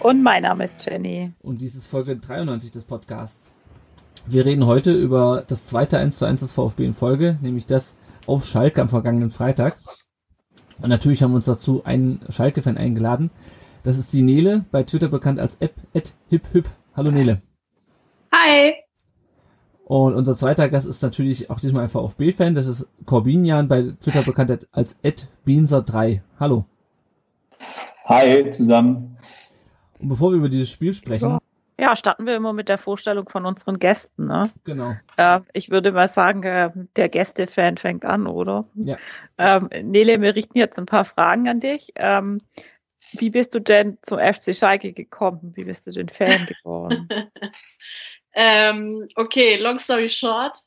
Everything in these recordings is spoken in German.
Und mein Name ist Jenny. Und dies ist Folge 93 des Podcasts. Wir reden heute über das zweite 1 zu 1 des VfB in Folge, nämlich das auf Schalke am vergangenen Freitag. Und natürlich haben wir uns dazu einen Schalke-Fan eingeladen. Das ist die Nele, bei Twitter bekannt als App @hiphip. Hallo Nele. Hi. Und unser zweiter Gast ist natürlich auch diesmal ein VfB-Fan. Das ist Corbinian, bei Twitter bekannt als @beanser3. Hallo. Hi zusammen. Und bevor wir über dieses Spiel sprechen. Ja, starten wir immer mit der Vorstellung von unseren Gästen. Ne? Genau. Äh, ich würde mal sagen, äh, der Gästefan fängt an, oder? Ja. Ähm, Nele, wir richten jetzt ein paar Fragen an dich. Ähm, wie bist du denn zum FC Schalke gekommen? Wie bist du denn Fan geworden? ähm, okay, long story short.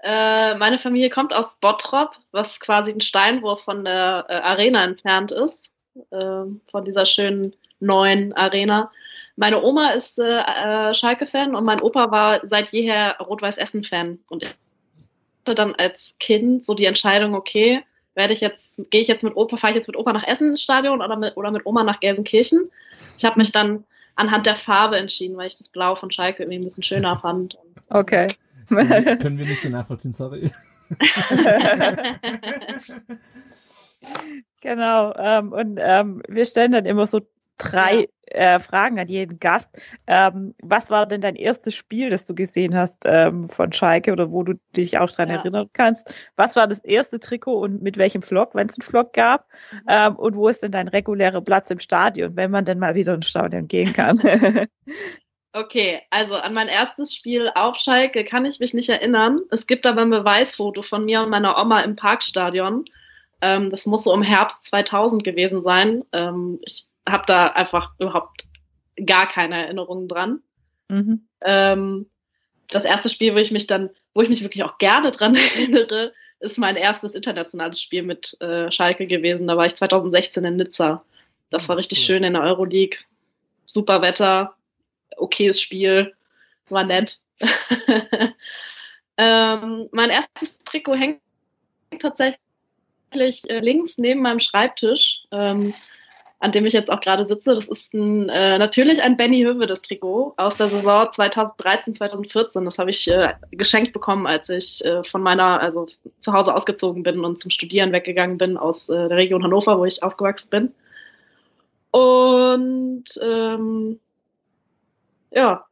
Äh, meine Familie kommt aus Bottrop, was quasi ein Steinwurf von der äh, Arena entfernt ist, äh, von dieser schönen neuen Arena. Meine Oma ist äh, äh, Schalke-Fan und mein Opa war seit jeher Rot-Weiß-Essen-Fan. Und ich hatte dann als Kind so die Entscheidung, okay, werde ich jetzt, gehe ich jetzt mit Opa, fahre ich jetzt mit Opa nach Essen ins Stadion oder mit, oder mit Oma nach Gelsenkirchen? Ich habe mich dann anhand der Farbe entschieden, weil ich das Blau von Schalke irgendwie ein bisschen schöner fand. Okay. Können wir nicht so nachvollziehen, sorry. genau. Ähm, und ähm, wir stellen dann immer so drei äh, Fragen an jeden Gast. Ähm, was war denn dein erstes Spiel, das du gesehen hast ähm, von Schalke oder wo du dich auch dran ja. erinnern kannst? Was war das erste Trikot und mit welchem Vlog, wenn es einen Vlog gab? Mhm. Ähm, und wo ist denn dein regulärer Platz im Stadion, wenn man denn mal wieder ins Stadion gehen kann? Okay, also an mein erstes Spiel auf Schalke kann ich mich nicht erinnern. Es gibt aber ein Beweisfoto von mir und meiner Oma im Parkstadion. Ähm, das muss so im Herbst 2000 gewesen sein. Ähm, ich habe da einfach überhaupt gar keine Erinnerungen dran. Mhm. Ähm, das erste Spiel, wo ich mich dann, wo ich mich wirklich auch gerne dran erinnere, ist mein erstes internationales Spiel mit äh, Schalke gewesen. Da war ich 2016 in Nizza. Das war richtig cool. schön in der Euroleague. Super Wetter, okayes Spiel, war nett. ähm, mein erstes Trikot hängt tatsächlich äh, links neben meinem Schreibtisch. Ähm, an dem ich jetzt auch gerade sitze. Das ist ein, äh, natürlich ein Benny Höwe, das Trikot aus der Saison 2013, 2014. Das habe ich äh, geschenkt bekommen, als ich äh, von meiner, also zu Hause ausgezogen bin und zum Studieren weggegangen bin aus äh, der Region Hannover, wo ich aufgewachsen bin. Und ähm, ja,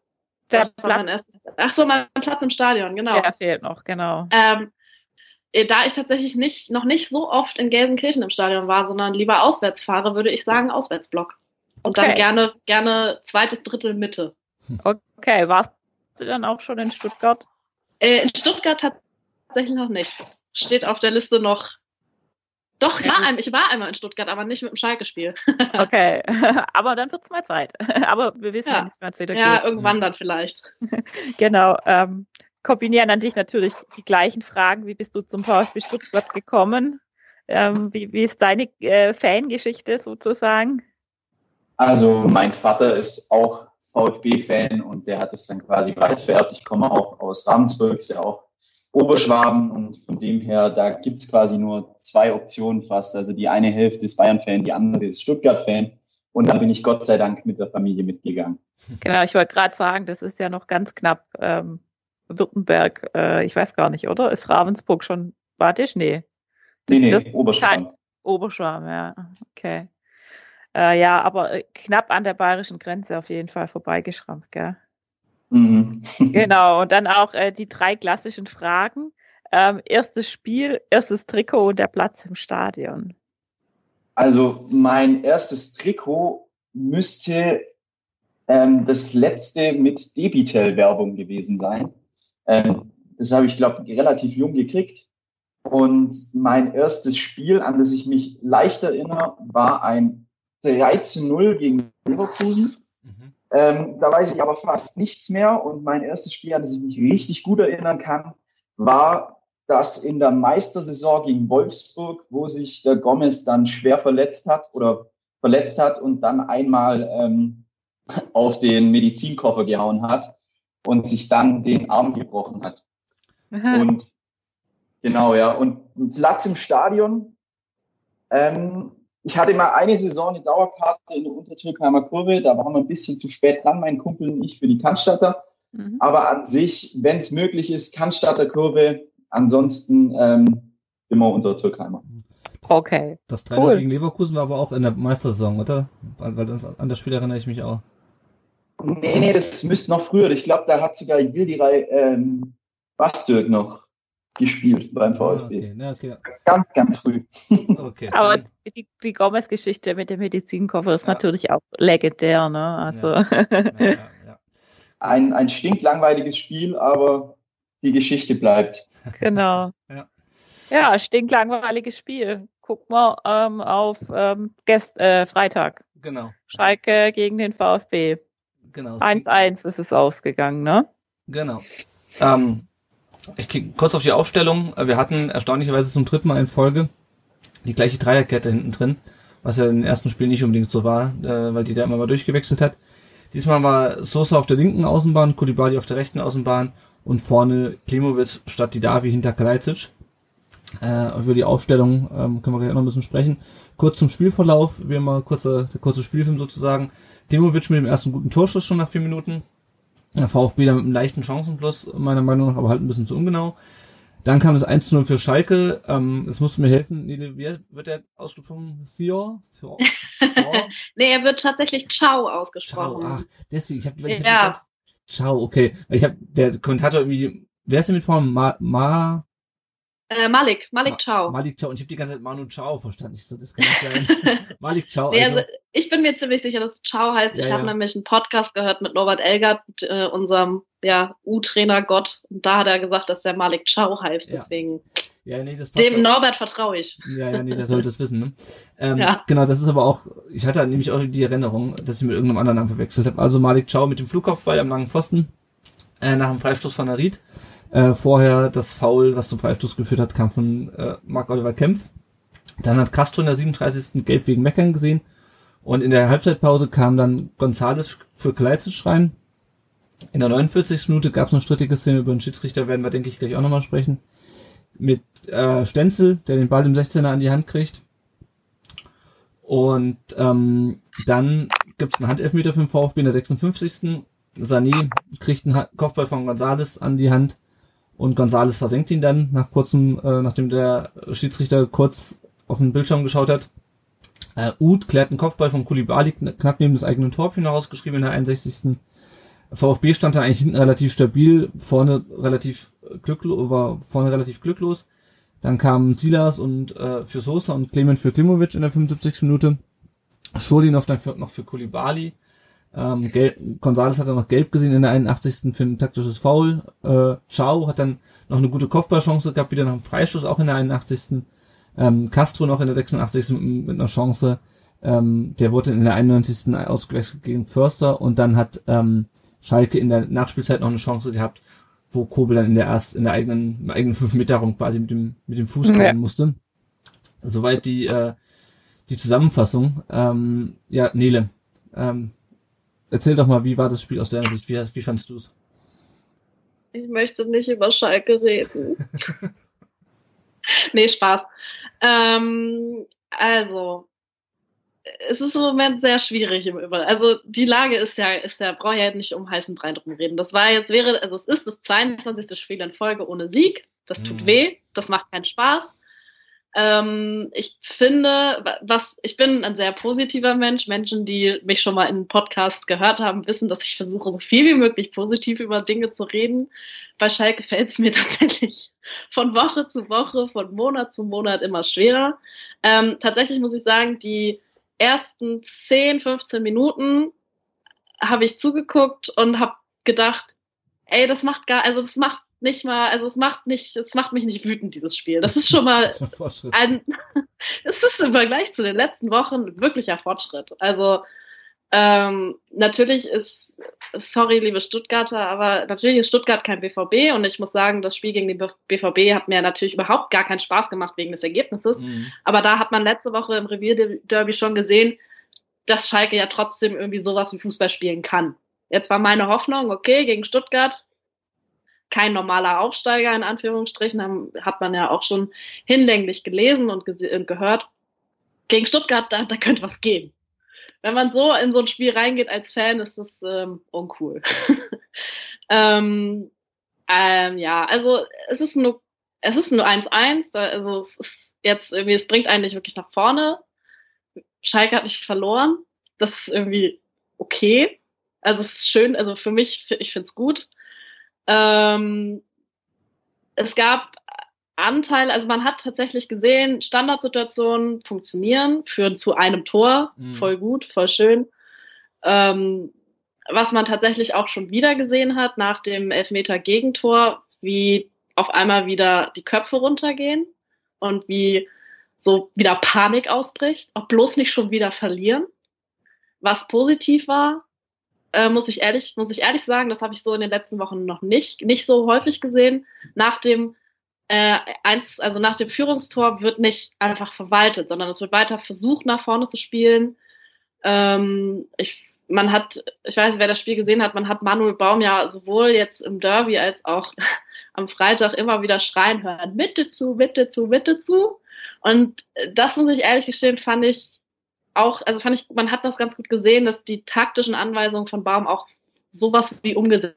der das war mein erstes. Ach so, mein Platz im Stadion, genau. Der fehlt noch, genau. Ähm, äh, da ich tatsächlich nicht, noch nicht so oft in Gelsenkirchen im Stadion war, sondern lieber auswärts fahre, würde ich sagen Auswärtsblock. Und okay. dann gerne, gerne zweites Drittel Mitte. Okay, warst du dann auch schon in Stuttgart? Äh, in Stuttgart tatsächlich noch nicht. Steht auf der Liste noch. Doch, ich war, ein, ich war einmal in Stuttgart, aber nicht mit dem Schalke-Spiel. okay, aber dann wird es mal Zeit. aber wir wissen ja, ja nicht, was Ja, irgendwann dann vielleicht. genau. Ähm, kombinieren an dich natürlich die gleichen Fragen. Wie bist du zum VfB Stuttgart gekommen? Ähm, wie, wie, ist deine äh, Fangeschichte sozusagen? Also mein Vater ist auch VfB-Fan und der hat es dann quasi weit vererbt. Ich komme auch aus Ravensburg, ist ja auch Oberschwaben und von dem her, da gibt es quasi nur zwei Optionen fast. Also die eine Hälfte ist Bayern-Fan, die andere ist Stuttgart-Fan. Und dann bin ich Gott sei Dank mit der Familie mitgegangen. Genau, ich wollte gerade sagen, das ist ja noch ganz knapp. Ähm, Württemberg, äh, ich weiß gar nicht, oder? Ist Ravensburg schon Badisch? Nee. Das, nee, nee, Oberschwamm. Oberschwamm, ja. Okay. Äh, ja, aber äh, knapp an der bayerischen Grenze auf jeden Fall vorbeigeschrammt, gell? Mhm. genau, und dann auch äh, die drei klassischen Fragen. Ähm, erstes Spiel, erstes Trikot und der Platz im Stadion. Also mein erstes Trikot müsste ähm, das letzte mit Debitel-Werbung gewesen sein. Ähm, das habe ich, glaube ich, relativ jung gekriegt. Und mein erstes Spiel, an das ich mich leicht erinnere, war ein 13-0 gegen Leverkusen. Mhm. Ähm, da weiß ich aber fast nichts mehr. Und mein erstes Spiel, an das ich mich richtig gut erinnern kann, war das in der Meistersaison gegen Wolfsburg, wo sich der Gomez dann schwer verletzt hat oder verletzt hat und dann einmal ähm, auf den Medizinkoffer gehauen hat und sich dann den Arm gebrochen hat. Aha. Und genau, ja. Und Platz im Stadion. Ähm, ich hatte mal eine Saison eine Dauerkarte in der Untertürkheimer Kurve. Da waren wir ein bisschen zu spät dran, mein Kumpel und ich, für die Cannstatter. Mhm. Aber an sich, wenn es möglich ist, Cannstatter Kurve. Ansonsten ähm, immer unter Türkheimer. Okay. Das 3 cool. gegen Leverkusen war aber auch in der Meistersaison, oder? Weil, weil das, an das Spiel erinnere ich mich auch. Nee, nee, das müsste noch früher. Ich glaube, da hat sogar Yildiray ähm, Bastürk noch gespielt beim VfB. Ah, okay. Ja, okay. Ganz, ganz früh. Okay. Aber die, die Gomez-Geschichte mit dem Medizinkoffer ist ja. natürlich auch legendär, ne? Also. Ja. ein, ein stinklangweiliges Spiel, aber die Geschichte bleibt. Genau. ja. ja, stinklangweiliges Spiel. Guck mal ähm, auf ähm, Gest, äh, Freitag. Genau. Schalke gegen den VfB. Genau. 1-1 ist es ausgegangen, ne? Genau. Ähm, ich gehe kurz auf die Aufstellung. Wir hatten erstaunlicherweise zum dritten Mal in Folge die gleiche Dreierkette hinten drin, was ja den ersten Spielen nicht unbedingt so war, äh, weil die da immer mal durchgewechselt hat. Diesmal war Sosa auf der linken Außenbahn, Kulibali auf der rechten Außenbahn und vorne Klimovic statt Didavi hinter Kalajdzic. Äh, über die Aufstellung ähm, können wir gleich noch ein bisschen sprechen. Kurz zum Spielverlauf, wie immer kurzer, der kurze Spielfilm sozusagen. Klimovic mit dem ersten guten Torschuss schon nach vier Minuten. Der VfB da mit einem leichten Chancenplus, meiner Meinung nach, aber halt ein bisschen zu ungenau. Dann kam das 1-0 für Schalke. Ähm, es musste mir helfen. Wie wird der ausgesprochen? Theo? Theo? nee, er wird tatsächlich Ciao ausgesprochen. Ciao, ach, deswegen. Ich hab, ich. Hab Ciao, okay. Ich habe der Kommentator irgendwie. Wer ist denn mit Form? Ma, Ma äh, Malik, Malik Ciao. Malik Ciao. Und ich habe die ganze Zeit Manu Ciao verstanden. Ich so, das kann nicht sein. Malik Ciao. Nee, also, also, ich bin mir ziemlich sicher, dass Ciao heißt. Ja, ich habe ja. nämlich einen Podcast gehört mit Norbert Elgert, äh, unserem ja, U-Trainer Gott. Und da hat er gesagt, dass der Malik Ciao heißt. Ja. Deswegen. Ja, nee, das Dem auch. Norbert vertraue ich. Ja, ja, nee, der sollte es wissen. Ne? Ähm, ja. Genau, das ist aber auch, ich hatte nämlich auch die Erinnerung, dass ich mit irgendeinem anderen Namen verwechselt habe. Also Malik Ciao mit dem Flugkopfball am langen Pfosten, äh, nach dem Freistoß von Arid. Äh, vorher das Foul, was zum Freistoß geführt hat, kam von äh, Marc-Oliver Kempf. Dann hat Castro in der 37. Gelb wegen Meckern gesehen. Und in der Halbzeitpause kam dann Gonzales für Kleitzisch rein. In der 49. Minute gab es eine strittige Szene über den Schiedsrichter, werden wir, denke ich, gleich auch nochmal sprechen. Mit äh, Stenzel, der den Ball im 16er an die Hand kriegt. Und ähm, dann gibt es einen Handelfmeter für den VfB in der 56. Sané kriegt einen Kopfball von Gonzales an die Hand und Gonzales versenkt ihn dann nach kurzem, äh, nachdem der Schiedsrichter kurz auf den Bildschirm geschaut hat. Äh, Uth klärt einen Kopfball von Kulibali knapp neben das eigene Tor hinausgeschrieben in der 61. VfB stand da eigentlich hinten relativ stabil, vorne relativ glücklos, war vorne relativ glücklos. Dann kamen Silas und äh, für Sosa und Clement für Klimovic in der 75. Minute. Schurlinov dann für, noch für Kulibali. Ähm, Gelb, Gonzales hat dann noch gelb gesehen in der 81. für ein taktisches Foul. Äh, Chao hat dann noch eine gute Kopfballchance gehabt, wieder nach einem Freistoß auch in der 81. Ähm, Castro noch in der 86. mit, mit einer Chance. Ähm, der wurde in der 91. ausgewechselt gegen Förster und dann hat ähm, Schalke in der Nachspielzeit noch eine Chance gehabt, wo Kobel dann in der erst in der eigenen im eigenen 5 Meter Raum quasi mit dem mit dem Fuß ja. musste. Soweit die äh, die Zusammenfassung. Ähm, ja, Nele, ähm, Erzähl doch mal, wie war das Spiel aus deiner Sicht? Wie, wie fandst du es? Ich möchte nicht über Schalke reden. nee, Spaß. Ähm, also, es ist im Moment sehr schwierig im Übrigen. Also die Lage ist ja, ist ja, brauche ja nicht um heißen Brei drum reden. Das war jetzt, wäre, also es ist das 22. Spiel in Folge ohne Sieg. Das tut mhm. weh, das macht keinen Spaß. Ähm, ich finde, was, ich bin ein sehr positiver Mensch. Menschen, die mich schon mal in Podcasts gehört haben, wissen, dass ich versuche, so viel wie möglich positiv über Dinge zu reden. Bei Schalke fällt es mir tatsächlich von Woche zu Woche, von Monat zu Monat immer schwerer. Ähm, tatsächlich muss ich sagen, die ersten 10, 15 Minuten habe ich zugeguckt und habe gedacht, ey, das macht gar, also das macht nicht mal, also es macht nicht, es macht mich nicht wütend, dieses Spiel. Das ist schon mal das ist ein, es ist im Vergleich zu den letzten Wochen wirklicher Fortschritt. Also Ähm, natürlich ist, sorry, liebe Stuttgarter, aber natürlich ist Stuttgart kein BVB und ich muss sagen, das Spiel gegen den BVB hat mir natürlich überhaupt gar keinen Spaß gemacht wegen des Ergebnisses. Mhm. Aber da hat man letzte Woche im Revierderby schon gesehen, dass Schalke ja trotzdem irgendwie sowas wie Fußball spielen kann. Jetzt war meine Hoffnung, okay, gegen Stuttgart kein normaler Aufsteiger in Anführungsstrichen, hat man ja auch schon hinlänglich gelesen und, und gehört. Gegen Stuttgart, da, da könnte was gehen. Wenn man so in so ein Spiel reingeht als Fan, ist das ähm, uncool. ähm, ähm, ja, also es ist nur es ist nur 1-1, also es ist jetzt irgendwie, es bringt eigentlich wirklich nach vorne. Schalke hat nicht verloren. Das ist irgendwie okay. Also es ist schön, also für mich, ich finde es gut. Ähm, es gab Anteile, also man hat tatsächlich gesehen, Standardsituationen funktionieren, führen zu einem Tor, mhm. voll gut, voll schön. Ähm, was man tatsächlich auch schon wieder gesehen hat nach dem Elfmeter-Gegentor, wie auf einmal wieder die Köpfe runtergehen und wie so wieder Panik ausbricht, auch bloß nicht schon wieder verlieren. Was positiv war, äh, muss ich ehrlich, muss ich ehrlich sagen, das habe ich so in den letzten Wochen noch nicht, nicht so häufig gesehen. Nach dem äh, eins, also nach dem Führungstor wird nicht einfach verwaltet, sondern es wird weiter versucht, nach vorne zu spielen. Ähm, ich, man hat, ich weiß, wer das Spiel gesehen hat, man hat Manuel Baum ja sowohl jetzt im Derby als auch am Freitag immer wieder schreien hören, Mitte zu, Mitte zu, Mitte zu. Und das muss ich ehrlich gestehen, fand ich auch, also fand ich, man hat das ganz gut gesehen, dass die taktischen Anweisungen von Baum auch sowas wie umgesetzt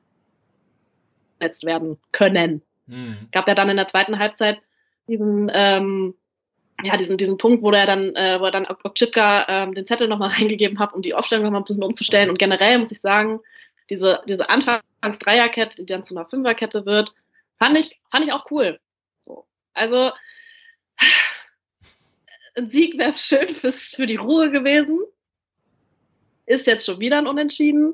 werden können. Mhm. Gab ja dann in der zweiten Halbzeit diesen, ähm, ja, diesen, diesen Punkt, wo er dann, äh, wo er dann Okchipka ähm, den Zettel nochmal reingegeben hat, um die Aufstellung nochmal ein bisschen umzustellen. Und generell muss ich sagen, diese, diese Anfangs-Dreierkette, die dann zu einer Fünferkette wird, fand ich, fand ich auch cool. So. Also, ein Sieg wäre schön fürs, für die Ruhe gewesen. Ist jetzt schon wieder ein Unentschieden.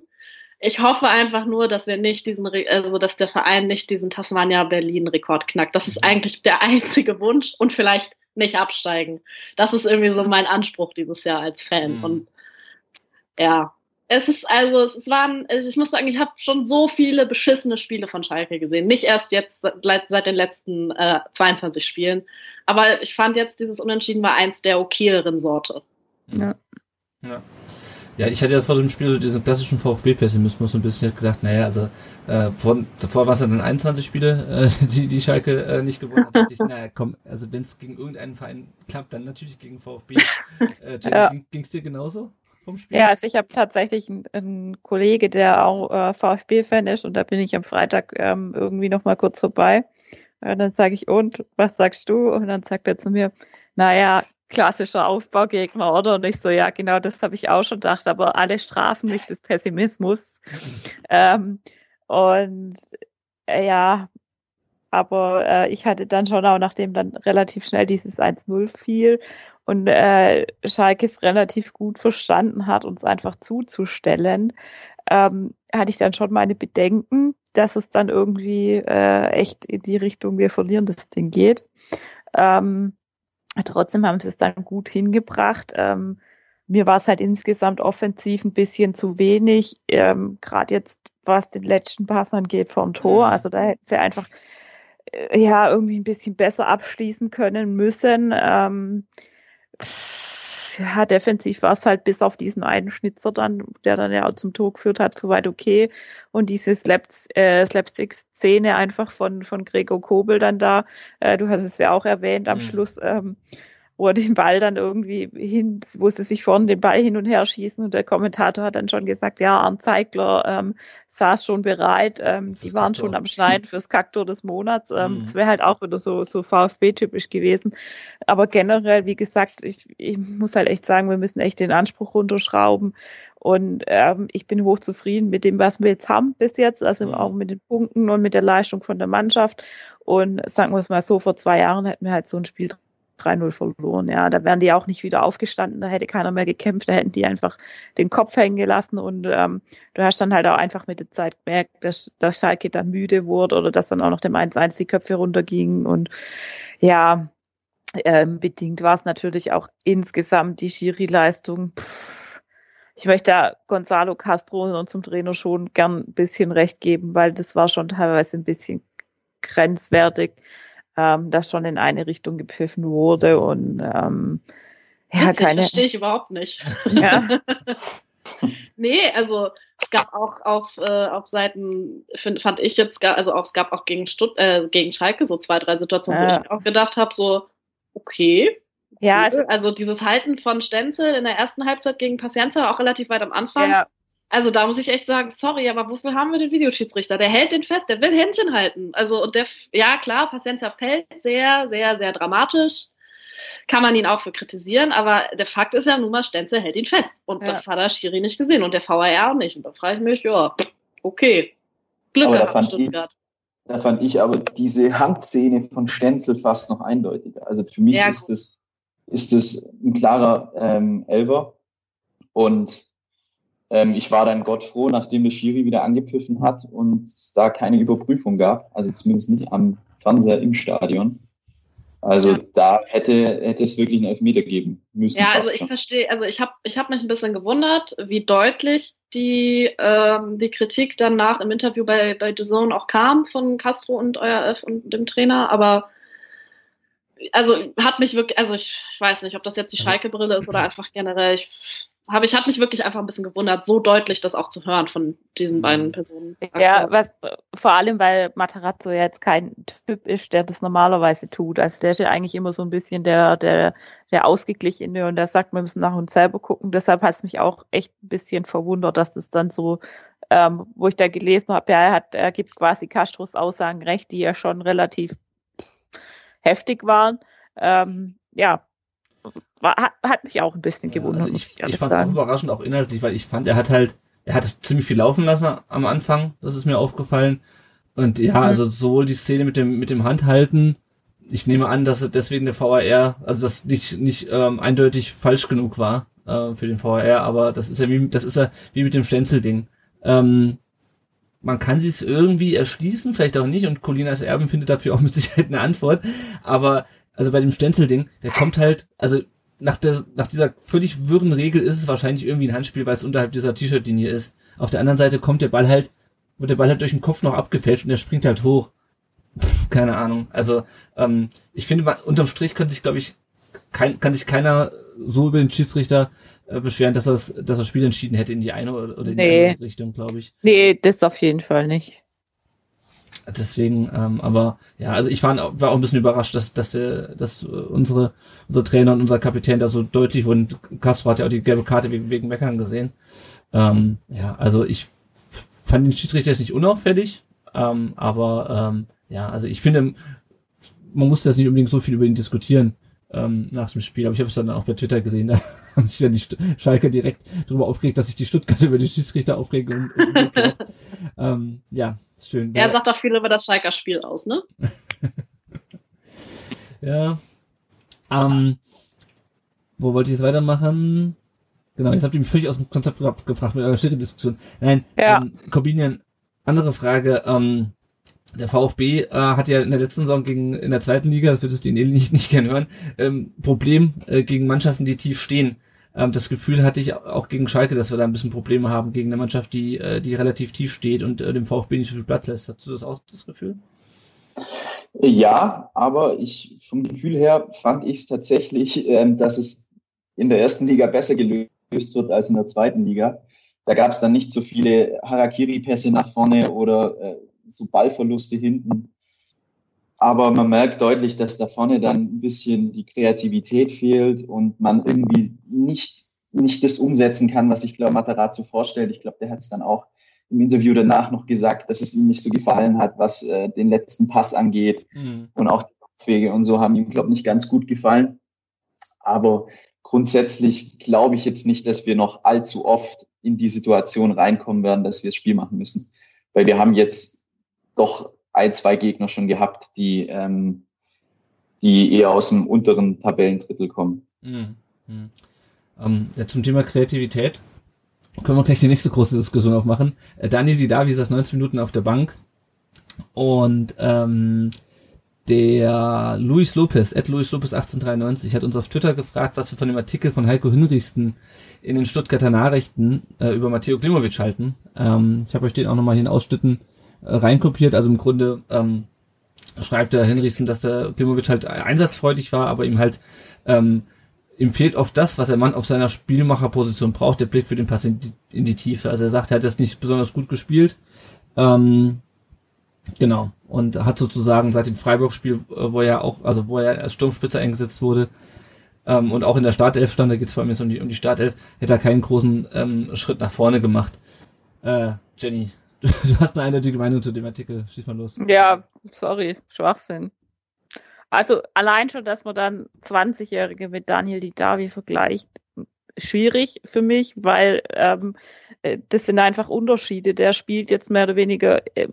Ich hoffe einfach nur, dass wir nicht diesen, also dass der Verein nicht diesen Tasmania Berlin Rekord knackt. Das ist eigentlich der einzige Wunsch und vielleicht nicht absteigen. Das ist irgendwie so mein Anspruch dieses Jahr als Fan. Mhm. Und ja, es ist also, es waren, also ich muss sagen, ich habe schon so viele beschissene Spiele von Schalke gesehen. Nicht erst jetzt seit, den letzten äh, 22 Spielen. Aber ich fand jetzt dieses Unentschieden war eins der okayeren Sorte. Ja. ja. Ja, ich hatte ja vor dem Spiel so diesen klassischen VfB-Pessimismus so ein bisschen gedacht, naja, also äh, von, davor waren es dann 21 Spiele, äh, die die Schalke äh, nicht gewonnen hat. dachte ich, naja, komm, also wenn es gegen irgendeinen Verein klappt, dann natürlich gegen VfB. Äh, ja. ging es dir genauso? Vom Spiel? Ja, also ich habe tatsächlich einen, einen Kollege, der auch äh, VfB-Fan ist und da bin ich am Freitag ähm, irgendwie noch mal kurz vorbei. Und dann sage ich, und was sagst du? Und dann sagt er zu mir, naja, klassischer Aufbaugegner, oder? Und ich so, ja, genau, das habe ich auch schon gedacht, aber alle strafen mich des Pessimismus. ähm, und äh, ja, aber äh, ich hatte dann schon auch, nachdem dann relativ schnell dieses 1-0 fiel und äh, Schalke es relativ gut verstanden hat, uns einfach zuzustellen, ähm, hatte ich dann schon meine Bedenken, dass es dann irgendwie äh, echt in die Richtung, wir verlieren das Ding geht. Ähm, trotzdem haben sie es dann gut hingebracht. Ähm, mir war es halt insgesamt offensiv ein bisschen zu wenig, ähm, gerade jetzt, was den letzten Pass angeht vom Tor. Mhm. Also da hätten sie einfach äh, ja irgendwie ein bisschen besser abschließen können müssen. Ähm, ja, defensiv war es halt bis auf diesen einen Schnitzer dann, der dann ja auch zum Tor geführt hat, soweit okay. Und diese Slaps, äh, Slapstick-Szene einfach von, von Gregor Kobel dann da, äh, du hast es ja auch erwähnt am mhm. Schluss, ähm, wo er den Ball dann irgendwie hin, wo sie sich vorne den Ball hin und her schießen und der Kommentator hat dann schon gesagt, ja, Arndt Zeigler ähm, saß schon bereit, ähm, die waren Kaktor. schon am Schneiden fürs Kaktor des Monats. Ähm, mhm. wäre halt auch wieder so, so VfB-typisch gewesen. Aber generell, wie gesagt, ich, ich muss halt echt sagen, wir müssen echt den Anspruch runterschrauben. Und ähm, ich bin hochzufrieden mit dem, was wir jetzt haben bis jetzt, also mhm. auch mit den Punkten und mit der Leistung von der Mannschaft. Und sagen wir es mal so, vor zwei Jahren hätten wir halt so ein Spiel 3-0 verloren. Ja, da wären die auch nicht wieder aufgestanden, da hätte keiner mehr gekämpft, da hätten die einfach den Kopf hängen gelassen und ähm, du hast dann halt auch einfach mit der Zeit gemerkt, dass, dass Schalke dann müde wurde oder dass dann auch noch dem 1-1 die Köpfe runtergingen und ja, ähm, bedingt war es natürlich auch insgesamt die Schiri-Leistung. ich möchte da Gonzalo Castro und unserem Trainer schon gern ein bisschen recht geben, weil das war schon teilweise ein bisschen grenzwertig, ähm, dass schon in eine Richtung gepfiffen wurde und ähm, ja, Witzig, keine. verstehe ich überhaupt nicht. Ja. nee, also es gab auch auf, äh, auf Seiten, find, fand ich jetzt, also auch, es gab auch gegen, Stutt äh, gegen Schalke so zwei, drei Situationen, wo Ja. ich mir auch gedacht habe, so, okay. Ja, es, also dieses Halten von Stenzel in der ersten Halbzeit gegen Paciencia auch relativ weit am Anfang. ja, Also da muss ich echt sagen, sorry, aber wofür haben wir den Videoschiedsrichter? Der hält den fest, der will Händchen halten. Also und der, ja klar, Paciencia fällt sehr, sehr, sehr dramatisch. Kann man ihn auch für kritisieren, aber der Fakt ist ja nun mal, Stenzel hält ihn fest. Und Ja. das hat der Schiri nicht gesehen und der VAR auch nicht. Und da frage ich mich, ja, okay. Glück Aber gehabt, fand ich- Stuttgart. Da fand ich aber diese Handszene von Stenzel fast noch eindeutiger. Also für mich Ja, ist es ist es ein klarer ähm, Elber. Und ähm, ich war dann Gott froh, nachdem der Schiri wieder angepfiffen hat und es da keine Überprüfung gab, also zumindest nicht am Fernseher im Stadion. Also Ja. da hätte, hätte es wirklich einen Elfmeter geben müssen. Ja, also ich schon. verstehe, also ich habe ich hab mich ein bisschen gewundert, wie deutlich die, ähm, die Kritik danach im Interview bei, bei The Zone auch kam von Castro und euer und dem Trainer, aber also hat mich wirklich, also ich, ich weiß nicht, ob das jetzt die Also- Schalke-Brille ist oder einfach generell, ich habe ich hat mich wirklich einfach ein bisschen gewundert, so deutlich das auch zu hören von diesen beiden Personen. ja, was, vor allem, weil Matarazzo ja jetzt kein Typ ist, der das normalerweise tut. Also der ist ja eigentlich immer so ein bisschen der, der, der Ausgeglichene und der sagt, wir müssen nach uns selber gucken. Deshalb hat es mich auch echt ein bisschen verwundert, dass das dann so, ähm, wo ich da gelesen habe, ja, er hat, er gibt quasi Castros Aussagen recht, die ja schon relativ heftig waren. Ähm, ja, war, hat, hat mich auch ein bisschen gewundert, also ich, ich ich fand es auch überraschend, auch inhaltlich, weil ich fand, er hat halt, er hat ziemlich viel laufen lassen am Anfang, das ist mir aufgefallen. Und ja, Mhm. also sowohl die Szene mit dem, mit dem Handhalten, ich nehme an, dass deswegen der VAR, also das nicht, nicht ähm, eindeutig falsch genug war äh, für den VAR, aber das ist ja wie, das ist ja wie mit dem Stenzel-Ding. Ähm, man kann sich es irgendwie erschließen, vielleicht auch nicht, und Colinas Erben findet dafür auch mit Sicherheit eine Antwort. Aber also bei dem Stenzel-Ding, der kommt halt, also nach der, nach dieser völlig wirren Regel ist es wahrscheinlich irgendwie ein Handspiel, weil es unterhalb dieser T-Shirt-Linie ist. Auf der anderen Seite kommt der Ball halt, wird der Ball halt durch den Kopf noch abgefälscht und der springt halt hoch. Pff, keine Ahnung. Also, ähm, ich finde, man, unterm Strich könnte sich, glaube ich, kein, kann sich keiner so über den Schiedsrichter äh, beschweren, dass er dass das Spiel entschieden hätte in die eine oder, in Nee. die andere Richtung, glaube ich. Nee, das auf jeden Fall nicht. Deswegen, ähm, aber ja, also ich war, war auch ein bisschen überrascht, dass, dass, der, dass unsere, unser Trainer und unser Kapitän da so deutlich wurden. Castro hat ja auch die gelbe Karte wegen, wegen Meckern gesehen. Ähm, ja, also ich fand den Schiedsrichter jetzt nicht unauffällig, ähm, aber ähm, ja, also ich finde, man muss das nicht unbedingt so viel über ihn diskutieren ähm, nach dem Spiel, aber ich habe es dann auch bei Twitter gesehen, da haben sich ja die St Schalke direkt darüber aufgeregt, dass sich die Stuttgarter über die Schiedsrichter aufregen und, und ähm, ja, schön. Er sagt auch viel über das Schalker Spiel aus, ne? Ja. Ähm, wo wollte ich jetzt weitermachen? Genau, jetzt habt ihr mich völlig aus dem Konzept ge- gebracht mit eurer Schiri-Diskussion. Nein, Ja. ähm, Corbinian, andere Frage. Ähm, der VfB äh, hat ja in der letzten Saison gegen in der zweiten Liga, das würdest du den nicht, nicht gern hören, ähm, Problem äh, gegen Mannschaften, die tief stehen. Ähm, das Gefühl hatte ich auch gegen Schalke, dass wir da ein bisschen Probleme haben gegen eine Mannschaft, die, äh, die relativ tief steht und äh, dem VfB nicht so viel Platz lässt. Hast du das auch das Gefühl? Ja, aber ich vom Gefühl her fand ich es tatsächlich, ähm, dass es in der ersten Liga besser gelöst wird als in der zweiten Liga. Da gab es dann nicht so viele Harakiri-Pässe nach vorne oder äh, so Ballverluste hinten. Aber man merkt deutlich, dass da vorne dann ein bisschen die Kreativität fehlt und man irgendwie nicht, nicht das umsetzen kann, was ich glaube, Matarazzo vorstellt. Ich glaube, der hat es dann auch im Interview danach noch gesagt, dass es ihm nicht so gefallen hat, was äh, den letzten Pass angeht. Und auch die Kopfwege und so haben ihm, glaube ich, nicht ganz gut gefallen. Aber grundsätzlich glaube ich jetzt nicht, dass wir noch allzu oft in die Situation reinkommen werden, dass wir das Spiel machen müssen. Weil wir haben jetzt doch ein, zwei Gegner schon gehabt, die, ähm, die eher aus dem unteren Tabellendrittel kommen. Mhm. Mhm. Ähm, ja, zum Thema Kreativität können wir gleich die nächste große Diskussion aufmachen. Äh, Daniel Didavi saß 19 Minuten auf der Bank und ähm, Der Luis Lopez, Ed Luis Lopez 1893, hat uns auf Twitter gefragt, was wir von dem Artikel von Heiko Hinrichsten in den Stuttgarter Nachrichten äh, über Matteo Klimovic halten. Ähm, ich habe euch den auch nochmal hier in Ausschnitten reinkopiert. Also im Grunde ähm, schreibt der Hinrichsten, dass der Klimovic halt einsatzfreudig war, aber ihm halt ähm, ihm fehlt oft das, was er Mann auf seiner Spielmacherposition braucht, der Blick für den Pass in die, in die Tiefe. Also er sagt, er hat das nicht besonders gut gespielt. Ähm, Genau. Und hat sozusagen seit dem Freiburg-Spiel, äh, wo er auch, also wo er als Sturmspitzer eingesetzt wurde, ähm, und auch in der Startelf stand, da geht es vor allem jetzt um die, um die Startelf, hätte er keinen großen ähm, Schritt nach vorne gemacht. Äh, Jenny, du, hast eine eindeutige Meinung zu dem Artikel. Schieß mal los. Ja, sorry, Schwachsinn. Also allein schon, dass man dann 20-Jährige mit Daniel Didavi vergleicht, schwierig für mich, weil ähm, äh, das sind einfach Unterschiede. Der spielt jetzt mehr oder weniger, äh,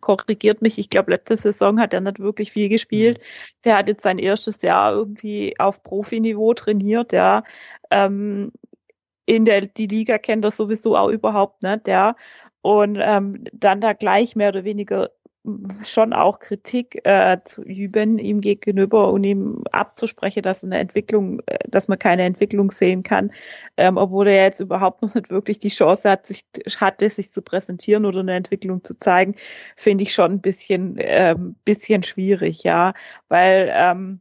korrigiert mich, ich glaube, letzte Saison hat er nicht wirklich viel gespielt. Mhm. Der hat jetzt sein erstes Jahr irgendwie auf Profiniveau trainiert, ja. Ähm, in der die Liga kennt er sowieso auch überhaupt nicht, ja. Und ähm, dann da gleich mehr oder weniger schon auch Kritik äh, zu üben ihm gegenüber und ihm abzusprechen, dass eine Entwicklung, äh, dass man keine Entwicklung sehen kann, ähm, obwohl er jetzt überhaupt noch nicht wirklich die Chance hat, sich hatte, sich zu präsentieren oder eine Entwicklung zu zeigen, finde ich schon ein bisschen ähm, bisschen schwierig, ja, weil ähm,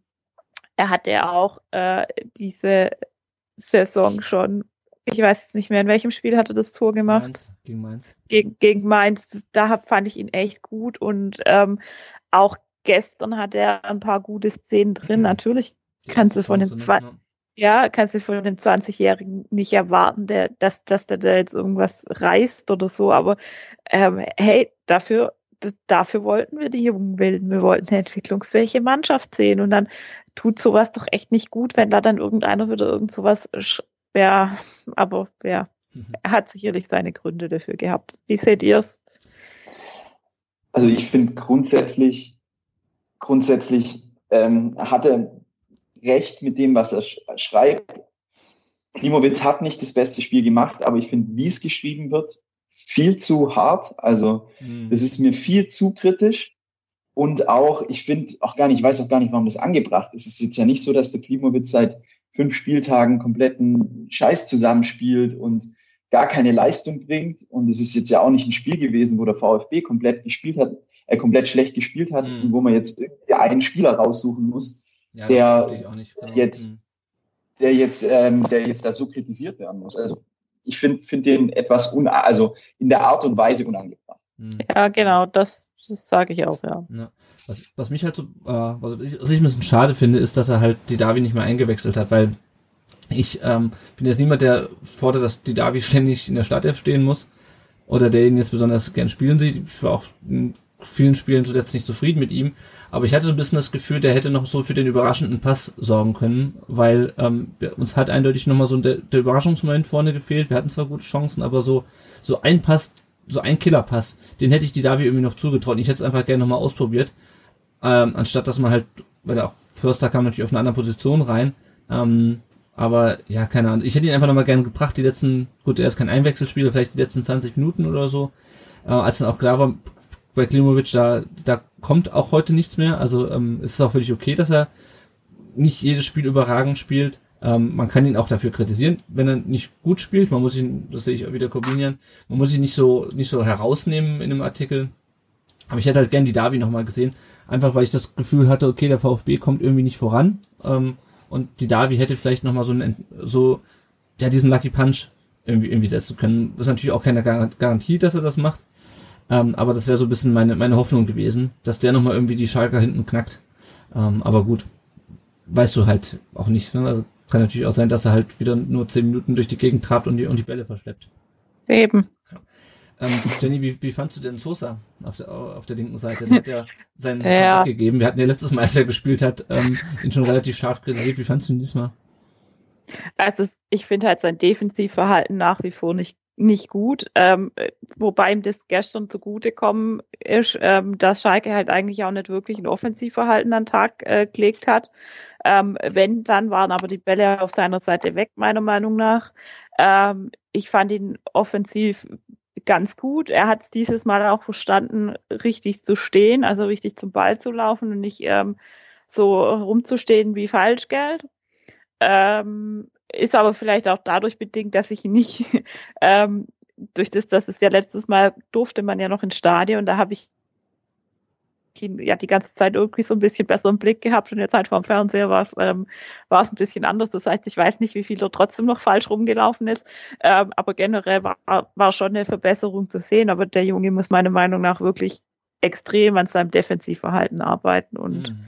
er hatte ja auch äh, diese Saison schon ich weiß jetzt nicht mehr, in welchem Spiel hat er das Tor gemacht. Gegen Mainz. Gegen, gegen Mainz. Da fand ich ihn echt gut und ähm, auch gestern hat er ein paar gute Szenen drin. Mhm. Natürlich kannst du von dem zwei, ja, kannst du von dem 20-Jährigen nicht erwarten, der, dass, dass der da jetzt irgendwas reißt oder so, aber ähm, hey, dafür, dafür wollten wir die Jungen bilden. Wir wollten eine entwicklungsfähige Mannschaft sehen und dann tut sowas doch echt nicht gut, wenn da dann irgendeiner wieder irgend sowas ja, aber ja. Er hat sicherlich seine Gründe dafür gehabt. Wie seht ihr es? Also ich finde grundsätzlich, grundsätzlich ähm, hat er recht mit dem, was er sch schreibt. Klimowitz hat nicht das beste Spiel gemacht, aber ich finde, wie es geschrieben wird, viel zu hart. Also mhm. das ist mir viel zu kritisch. Und auch, ich finde auch gar nicht, ich weiß auch gar nicht, warum das angebracht ist. Es ist jetzt ja nicht so, dass der Klimowitz seit fünf Spieltagen kompletten Scheiß zusammenspielt und gar keine Leistung bringt. Und es ist jetzt ja auch nicht ein Spiel gewesen, wo der VfB komplett gespielt hat, er äh, komplett schlecht gespielt hat mhm. und wo man jetzt einen Spieler raussuchen muss, ja, der genau. jetzt, mhm. der jetzt, ähm, der jetzt da so kritisiert werden muss. Also ich finde find den etwas un, also in der Art und Weise unangebracht. Mhm. Ja, genau, das, das sage ich auch, ja. ja. Was, was mich halt so, äh, was, ich, was ich ein bisschen schade finde, ist, dass er halt die Davi nicht mehr eingewechselt hat, weil ich ähm, bin jetzt niemand, der fordert, dass die Davi ständig in der Startelf stehen muss oder der ihn jetzt besonders gern spielen sieht. Ich war auch in vielen Spielen zuletzt nicht zufrieden mit ihm, aber ich hatte so ein bisschen das Gefühl, der hätte noch so für den überraschenden Pass sorgen können, weil ähm, uns hat eindeutig nochmal so der, der Überraschungsmoment vorne gefehlt. Wir hatten zwar gute Chancen, aber so so ein Pass, so ein Killerpass, den hätte ich die Davi irgendwie noch zugetraut. Ich hätte es einfach gerne nochmal ausprobiert ähm, anstatt dass man halt, weil auch Förster kam natürlich auf eine andere Position rein, ähm, aber ja, keine Ahnung. Ich hätte ihn einfach nochmal gerne gebracht, die letzten, gut, er ist kein Einwechselspieler, vielleicht die letzten 20 Minuten oder so. Äh, als dann auch klar war, bei Klimovic, da, da kommt auch heute nichts mehr. Also ähm, es ist auch völlig okay, dass er nicht jedes Spiel überragend spielt. Ähm, man kann ihn auch dafür kritisieren, wenn er nicht gut spielt. Man muss ihn, das sehe ich auch wieder kombinieren, man muss ihn nicht so, nicht so herausnehmen in dem Artikel. Aber ich hätte halt gern die Davi nochmal gesehen. Einfach weil ich das Gefühl hatte, okay, der VfB kommt irgendwie nicht voran. Ähm, und die Davi hätte vielleicht nochmal so, einen, so, ja, diesen Lucky Punch irgendwie, irgendwie setzen können. Das ist natürlich auch keine Garantie, dass er das macht. Ähm, aber das wäre so ein bisschen meine, meine Hoffnung gewesen, dass der nochmal irgendwie die Schalker hinten knackt. Ähm, aber gut, weißt du halt auch nicht. Ne? Also kann natürlich auch sein, dass er halt wieder nur zehn Minuten durch die Gegend trabt und die, und die Bälle verschleppt. Eben. Ähm, Jenny, wie, wie fandst du denn Sosa auf der, auf der linken Seite? Der hat ja seinen ja. gegeben. Wir hatten ja letztes Mal, als er gespielt hat, ähm, ihn schon relativ scharf kritisiert. Wie fandst du ihn diesmal? Also ich finde halt sein Defensivverhalten nach wie vor nicht nicht gut, ähm, wobei ihm das gestern zugutekommen ist, ähm, dass Schalke halt eigentlich auch nicht wirklich ein Offensivverhalten an Tag äh, gelegt hat. Ähm, wenn, dann waren aber die Bälle auf seiner Seite weg, meiner Meinung nach. Ähm, ich fand ihn offensiv ganz gut. Er hat es dieses Mal auch verstanden, richtig zu stehen, also richtig zum Ball zu laufen und nicht ähm, so rumzustehen wie Falschgeld. Ähm, ist aber vielleicht auch dadurch bedingt, dass ich nicht ähm, durch das, dass es ja letztes Mal durfte man ja noch ins Stadion, da habe ich ihn ja die ganze Zeit irgendwie so ein bisschen besser im Blick gehabt und jetzt halt vom Fernseher war es ähm, war es ein bisschen anders. Das heißt, ich weiß nicht, wie viel er trotzdem noch falsch rumgelaufen ist, ähm, aber generell war, war schon eine Verbesserung zu sehen. Aber der Junge muss meiner Meinung nach wirklich extrem an seinem Defensivverhalten arbeiten und mhm.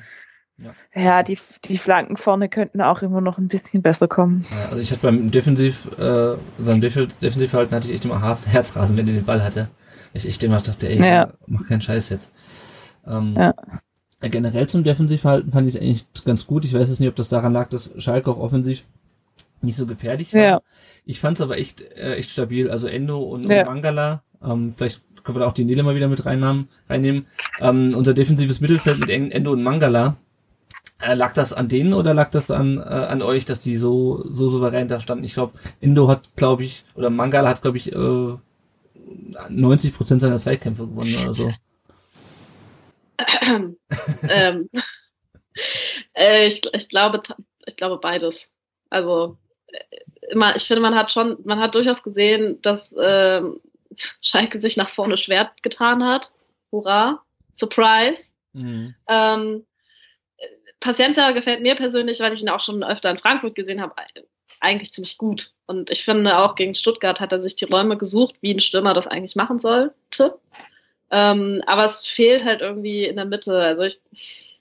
Ja. ja, die, die Flanken vorne könnten auch immer noch ein bisschen besser kommen. Ja, also ich hatte beim Defensiv, äh, seinem Defensivverhalten hatte ich echt immer Herzrasen, wenn er den Ball hatte. Ich, ich immer dachte, ey, ja. mach keinen Scheiß jetzt. Ähm, ja. Generell zum Defensivverhalten fand ich es eigentlich ganz gut. Ich weiß jetzt nicht, ob das daran lag, dass Schalke auch offensiv nicht so gefährlich war. Ja. Ich fand es aber echt, äh, echt stabil. Also Endo und, ja. und Mangala, ähm, vielleicht können wir da auch die Nele mal wieder mit reinnehmen. reinnehmen. Ähm, unser defensives Mittelfeld mit Endo und Mangala. Äh, lag das an denen oder lag das an, äh, an euch, dass die so, so souverän da standen? Ich glaube, Endo hat, glaube ich, oder Mangala hat, glaube ich, äh, 90 Prozent seiner Zweikämpfe gewonnen oder so. ähm, äh, ich, ich, glaube, ich glaube beides. Also äh, immer, ich finde, man hat schon, man hat durchaus gesehen, dass ähm, Schalke sich nach vorne schwer getan hat. Hurra, Surprise. Mhm. Ähm, Paciencia gefällt mir persönlich, weil ich ihn auch schon öfter in Frankfurt gesehen habe, eigentlich ziemlich gut. Und ich finde auch gegen Stuttgart hat er sich die Räume gesucht, wie ein Stürmer das eigentlich machen sollte. Ähm, aber es fehlt halt irgendwie in der Mitte. Also ich,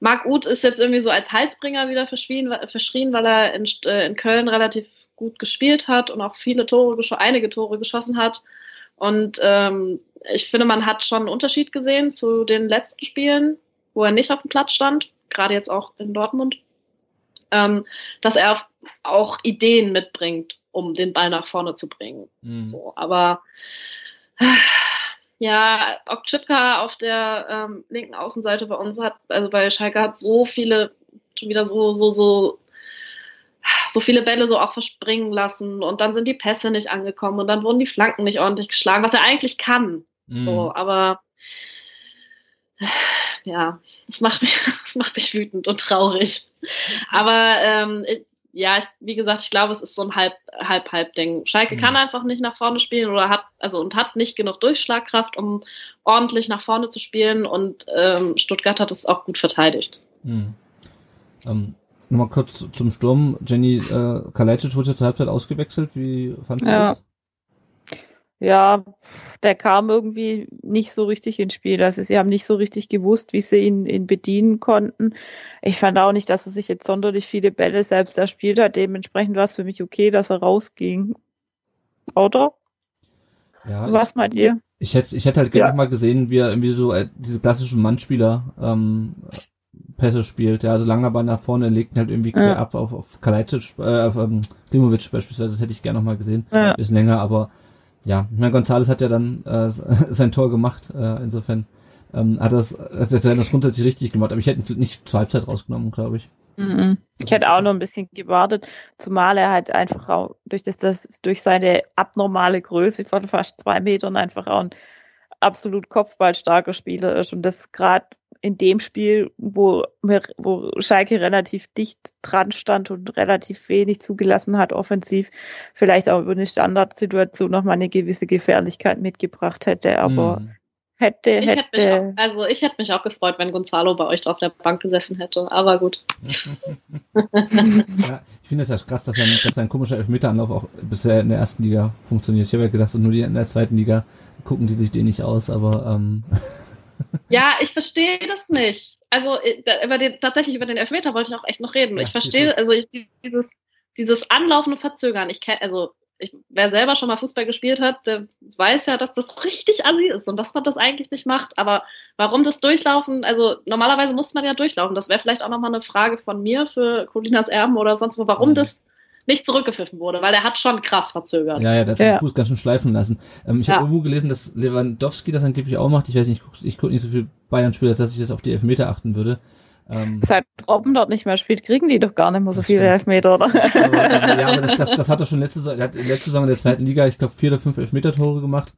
Marc Uth ist jetzt irgendwie so als Halsbringer wieder verschrien, verschrien weil er in, äh, in Köln relativ gut gespielt hat und auch viele Tore, einige Tore geschossen hat. Und ähm, ich finde, man hat schon einen Unterschied gesehen zu den letzten Spielen, wo er nicht auf dem Platz stand, gerade jetzt auch in Dortmund, ähm, dass er auch Ideen mitbringt, um den Ball nach vorne zu bringen. Mhm. So, aber ja, Okchipka auf der ähm, linken Außenseite bei uns hat, also bei Schalke hat so viele, schon wieder so, so, so, so viele Bälle so auch verspringen lassen und dann sind die Pässe nicht angekommen und dann wurden die Flanken nicht ordentlich geschlagen, was er eigentlich kann. Mhm. So, aber ja, das macht mich, das macht mich wütend und traurig. Aber ähm, ja, ich, wie gesagt, ich glaube, es ist so ein halb halb halb Ding. Schalke mhm. kann einfach nicht nach vorne spielen oder hat also und hat nicht genug Durchschlagkraft, um ordentlich nach vorne zu spielen und ähm, Stuttgart hat es auch gut verteidigt. Mhm. Ähm, Nochmal kurz zum Sturm. Jenny äh, Kalajdzic wurde ja zur Halbzeit ausgewechselt. Wie fandst du ja. das? Ja, der kam irgendwie nicht so richtig ins Spiel. Also sie haben nicht so richtig gewusst, wie sie ihn, ihn bedienen konnten. Ich fand auch nicht, dass er sich jetzt sonderlich viele Bälle selbst erspielt hat. Dementsprechend war es für mich okay, dass er rausging. Oder? Ja. Was meint ihr? Ich hätte, ich hätte halt gerne ja. mal gesehen, wie er irgendwie so äh, diese klassischen Mannspieler ähm, Pässe spielt. Ja, also langer Ball nach vorne legt halt irgendwie quer ja. ab auf, auf Kalajdzic, äh, auf ähm, Klimovic beispielsweise. Das hätte ich gerne noch mal gesehen. Ja. Bisschen länger, aber ja, ich meine, Gonzales hat ja dann äh, sein Tor gemacht, äh, insofern ähm, hat das, hat das grundsätzlich richtig gemacht, aber ich hätte ihn nicht zur Halbzeit rausgenommen, glaube ich. Mhm. Ich hätte auch noch ein bisschen gewartet, zumal er halt einfach auch durch das, das durch seine abnormale Größe von fast zwei Metern einfach auch ein absolut kopfballstarker Spieler ist und das gerade in dem Spiel, wo, wo Schalke relativ dicht dran stand und relativ wenig zugelassen hat, offensiv, vielleicht auch über eine Standardsituation nochmal eine gewisse Gefährlichkeit mitgebracht hätte. Aber hm. hätte, ich hätte. Hätte auch, also ich hätte mich auch gefreut, wenn Gonzalo bei euch auf der Bank gesessen hätte, aber gut. ja, ich finde es ja krass, dass ein, dass ein komischer Elfmeteranlauf auch bisher in der ersten Liga funktioniert. Ich habe ja gedacht, nur die in der zweiten Liga gucken die sich den nicht aus, aber ähm, ja, ich verstehe das nicht. Also äh, über den, tatsächlich über den Elfmeter wollte ich auch echt noch reden. Ja, ich verstehe, also ich, dieses, dieses Anlaufen und Verzögern, ich kenne, also ich, wer selber schon mal Fußball gespielt hat, der weiß ja, dass das richtig assi ist und dass man das eigentlich nicht macht. Aber warum das Durchlaufen, also normalerweise muss man ja durchlaufen. Das wäre vielleicht auch nochmal eine Frage von mir für Colinas Erben oder sonst wo, warum mhm. das nicht zurückgepfiffen wurde, weil er hat schon krass verzögert. Ja, ja, der hat ja. den Fuß ganz schön schleifen lassen. Ähm, ich ja. habe irgendwo gelesen, dass Lewandowski das angeblich auch macht. Ich weiß nicht, ich gucke guck nicht so viel Bayern-Spieler, dass ich das auf die Elfmeter achten würde. Ähm, Seit Robben dort nicht mehr spielt, kriegen die doch gar nicht mehr so viele stimmt. Elfmeter, oder? aber, ja, aber das, das, das hat er schon letzte er letzte Saison in der zweiten Liga, ich glaube, vier oder fünf Elfmeter-Tore gemacht.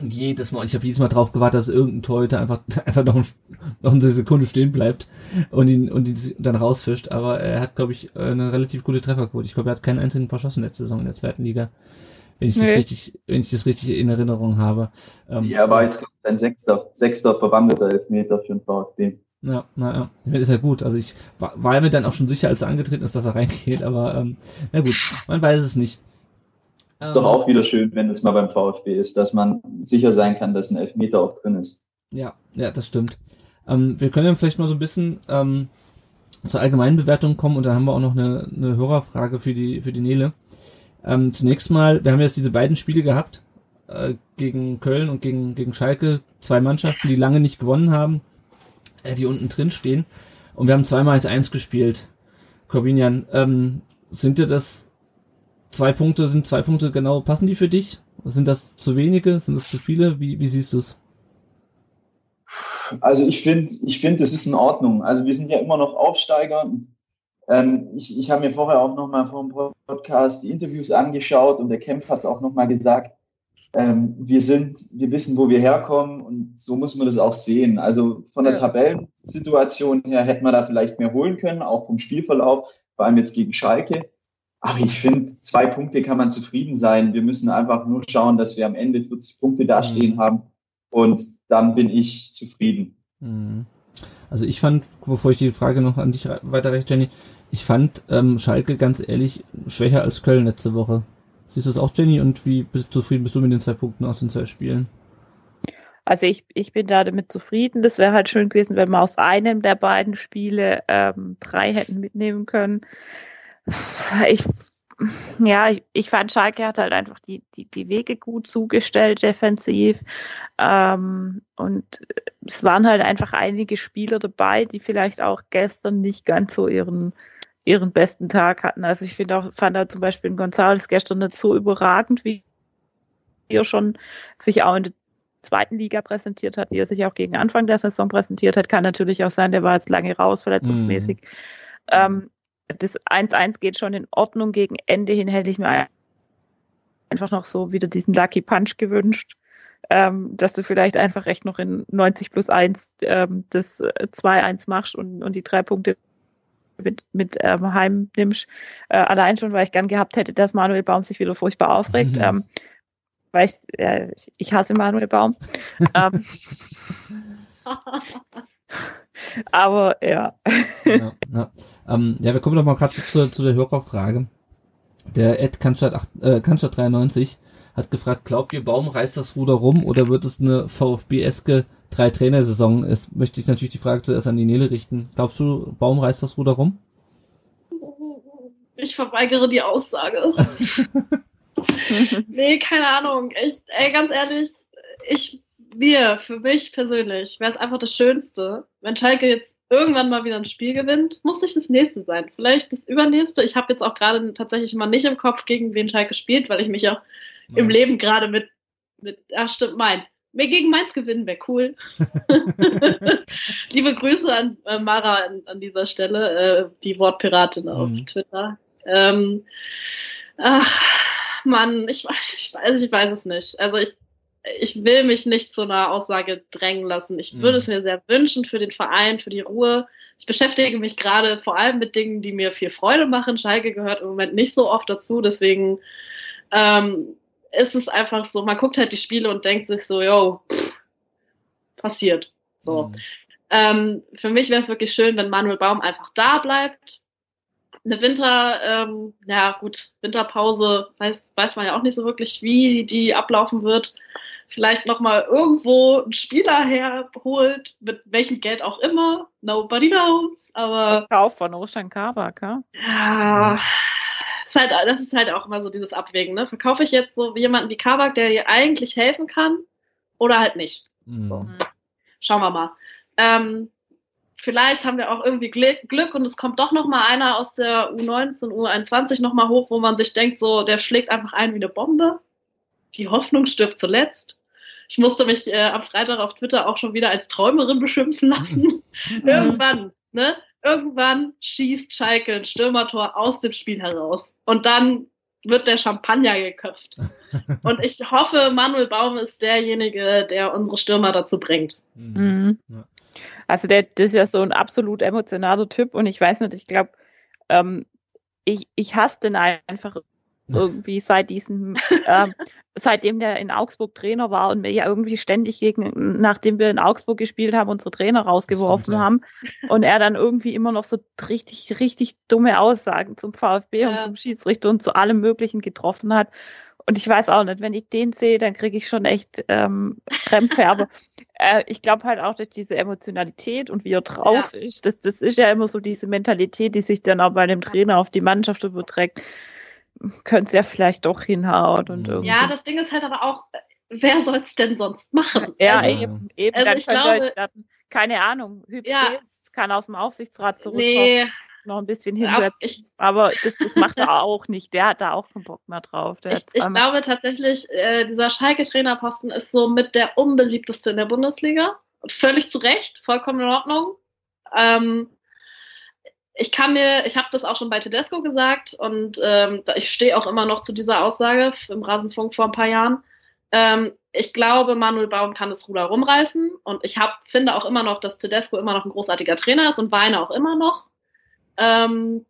Und jedes Mal, ich habe jedes Mal drauf gewartet, dass irgendein Torhüter einfach, einfach noch, ein, noch eine Sekunde stehen bleibt und ihn, und ihn dann rausfischt. Aber er hat, glaube ich, eine relativ gute Trefferquote. Ich glaube, er hat keinen einzigen verschossen letzte Saison in der zweiten Liga. Wenn ich das Nee. richtig, wenn ich das richtig in Erinnerung habe. Ähm, Ja, war jetzt glaub ich, ein sechster, sechster verwandelter Elfmeter für den VfB. Ja, naja, ist ja gut. Also ich war, war mir dann auch schon sicher, als er angetreten ist, dass er reingeht, aber ähm, na gut, man weiß es nicht. Ist doch Ähm, auch wieder schön, wenn es mal beim VfB ist, dass man sicher sein kann, dass ein Elfmeter auch drin ist. Ja, ja, das stimmt. Ähm, wir können dann vielleicht mal so ein bisschen ähm, zur allgemeinen Bewertung kommen und dann haben wir auch noch eine, eine Hörerfrage für die für die Nele. Ähm, zunächst mal, wir haben jetzt diese beiden Spiele gehabt äh, gegen Köln und gegen gegen Schalke, zwei Mannschaften, die lange nicht gewonnen haben, äh, die unten drin stehen und wir haben zweimal als eins gespielt. Corbinian, ähm, sind dir das zwei Punkte, sind zwei Punkte genau, passen die für dich? Sind das zu wenige? Sind das zu viele? Wie, wie siehst du es? Also ich finde, ich finde, das ist in Ordnung. Also wir sind ja immer noch Aufsteiger. Ähm, ich ich habe mir vorher auch nochmal vor dem Podcast die Interviews angeschaut und der Kempf hat es auch nochmal gesagt. Ähm, wir sind, wir wissen, wo wir herkommen und so muss man das auch sehen. Also von der Ja. Tabellensituation her hätte man da vielleicht mehr holen können, auch vom Spielverlauf, vor allem jetzt gegen Schalke. Aber ich finde, zwei Punkte kann man zufrieden sein. Wir müssen einfach nur schauen, dass wir am Ende 40 Punkte dastehen haben und dann bin ich zufrieden. Mhm. Also ich fand, bevor ich die Frage noch an dich re- weiterreiche, Jenny, ich fand ähm, Schalke ganz ehrlich schwächer als Köln letzte Woche. Siehst du es auch, Jenny? Und wie bist, zufrieden bist du mit den zwei Punkten aus den zwei Spielen? Also ich, ich bin da damit zufrieden. Das wäre halt schön gewesen, wenn wir aus einem der beiden Spiele ähm, drei hätten mitnehmen können. Ich, ja, ich, ich fand Schalke hat halt einfach die, die, die Wege gut zugestellt defensiv. Ähm, und es waren halt einfach einige Spieler dabei, die vielleicht auch gestern nicht ganz so ihren ihren besten Tag hatten. Also ich finde auch, fand auch zum Beispiel González gestern nicht so überragend, wie er schon sich auch in der zweiten Liga präsentiert hat, wie er sich auch gegen Anfang der Saison präsentiert hat. Kann natürlich auch sein, der war jetzt lange raus, verletzungsmäßig. Ähm, das 1-1 geht schon in Ordnung. Gegen Ende hin hätte ich mir einfach noch so wieder diesen Lucky Punch gewünscht. Ähm, dass du vielleicht einfach recht noch in 90 plus 1 ähm, das äh, 2-1 machst und, und die drei Punkte mit, mit ähm, heim nimmst. Äh, allein schon, weil ich gern gehabt hätte, dass Manuel Baum sich wieder furchtbar aufregt. Mhm. Ähm, weil ich, äh, ich hasse Manuel Baum. ähm, aber ja. ja, ja. Ähm, ja, wir kommen doch mal gerade zu, zu, der Hörerfrage. Der Ed acht- äh, Cannstatt 93 hat gefragt, glaubt ihr, Baum reißt das Ruder rum oder wird es eine VfB-eske Drei-Trainer-Saison? Es möchte ich natürlich die Frage zuerst an die Nele richten. Glaubst du, Baum reißt das Ruder rum? Ich verweigere die Aussage. nee, keine Ahnung. Ich, ey, ganz ehrlich, ich, mir, für mich persönlich, wäre es einfach das Schönste, wenn Schalke jetzt irgendwann mal wieder ein Spiel gewinnt. Muss nicht das nächste sein. Vielleicht das übernächste. Ich habe jetzt auch gerade tatsächlich mal nicht im Kopf, gegen wen Schalke spielt, weil ich mich ja im. Leben gerade mit, mit, ach stimmt, Mainz. Mir gegen Mainz gewinnen wäre cool. Liebe Grüße an äh, Mara an, an dieser Stelle, äh, die Wortpiratin auf Mhm. Twitter. Ähm, ach, Mann, ich weiß, ich weiß, ich weiß es nicht. Also ich, ich will mich nicht zu einer Aussage drängen lassen. Ich Mhm. würde es mir sehr wünschen für den Verein, für die Ruhe. Ich beschäftige mich gerade vor allem mit Dingen, die mir viel Freude machen. Schalke gehört im Moment nicht so oft dazu, deswegen ähm, ist es einfach so, man guckt halt die Spiele und denkt sich so, yo, pff, passiert. So. Mhm. Ähm, für mich wäre es wirklich schön, wenn Manuel Baum einfach da bleibt. Eine Winter, ähm, ja gut, Winterpause weiß, weiß man ja auch nicht so wirklich, wie die ablaufen wird. Vielleicht nochmal irgendwo einen Spieler herholt, mit welchem Geld auch immer. Nobody knows. Aber Kauf von Roshan Kabak, ja? ja, ist halt, das ist halt auch immer so dieses Abwägen. Ne? Verkaufe ich jetzt so jemanden wie Kabak, der dir eigentlich helfen kann, oder halt nicht? Mhm. So. Schauen wir mal. Ähm, vielleicht haben wir auch irgendwie Glück, Glück und es kommt doch noch mal einer aus der U19, U21 noch mal hoch, wo man sich denkt, so der schlägt einfach ein wie eine Bombe. Die Hoffnung stirbt zuletzt. Ich musste mich äh, am Freitag auf Twitter auch schon wieder als Träumerin beschimpfen lassen. Irgendwann, ne? Irgendwann schießt Schalke ein Stürmertor aus dem Spiel heraus. Und dann wird der Champagner geköpft. Und ich hoffe, Manuel Baum ist derjenige, der unsere Stürmer dazu bringt. Mhm. Also der, das ist ja so ein absolut emotionaler Typ und ich weiß nicht, ich glaube, ähm, ich, ich hasse den einfach irgendwie seit diesem, ähm, seitdem der in Augsburg Trainer war und wir ja irgendwie ständig gegen, nachdem wir in Augsburg gespielt haben, unsere Trainer rausgeworfen Stimmt, ja. haben und er dann irgendwie immer noch so richtig, richtig dumme Aussagen zum VfB und Ja. zum Schiedsrichter und zu allem Möglichen getroffen hat. Und ich weiß auch nicht, wenn ich den sehe, dann kriege ich schon echt ähm, Krämpfe. Aber äh, ich glaube halt auch durch diese Emotionalität und wie er drauf ist, das, das ist ja immer so diese Mentalität, die sich dann auch bei dem Trainer auf die Mannschaft überträgt, könnte es ja vielleicht doch hinhauen und Mhm. irgendwie. Ja, das Ding ist halt aber auch, wer soll es denn sonst machen? ja, Also, eben, eben. also dann ich glaube- euch dann, keine Ahnung, Hübsch Ja. Kann aus dem Aufsichtsrat zurückkommen, nee, noch ein bisschen hinsetzen. ich, aber das, das macht er auch nicht. Der hat da auch keinen Bock mehr drauf. Der ich, ich glaube tatsächlich, äh, dieser Schalke-Trainerposten ist so mit der unbeliebteste in der Bundesliga. Völlig zu Recht, vollkommen in Ordnung. Ähm, ich kann mir, ich habe das auch schon bei Tedesco gesagt und ähm, ich stehe auch immer noch zu dieser Aussage im Rasenfunk vor ein paar Jahren. Ähm, ich glaube, Manuel Baum kann das Ruder rumreißen und ich hab, finde auch immer noch, dass Tedesco immer noch ein großartiger Trainer ist und Weine auch immer noch. Ähm,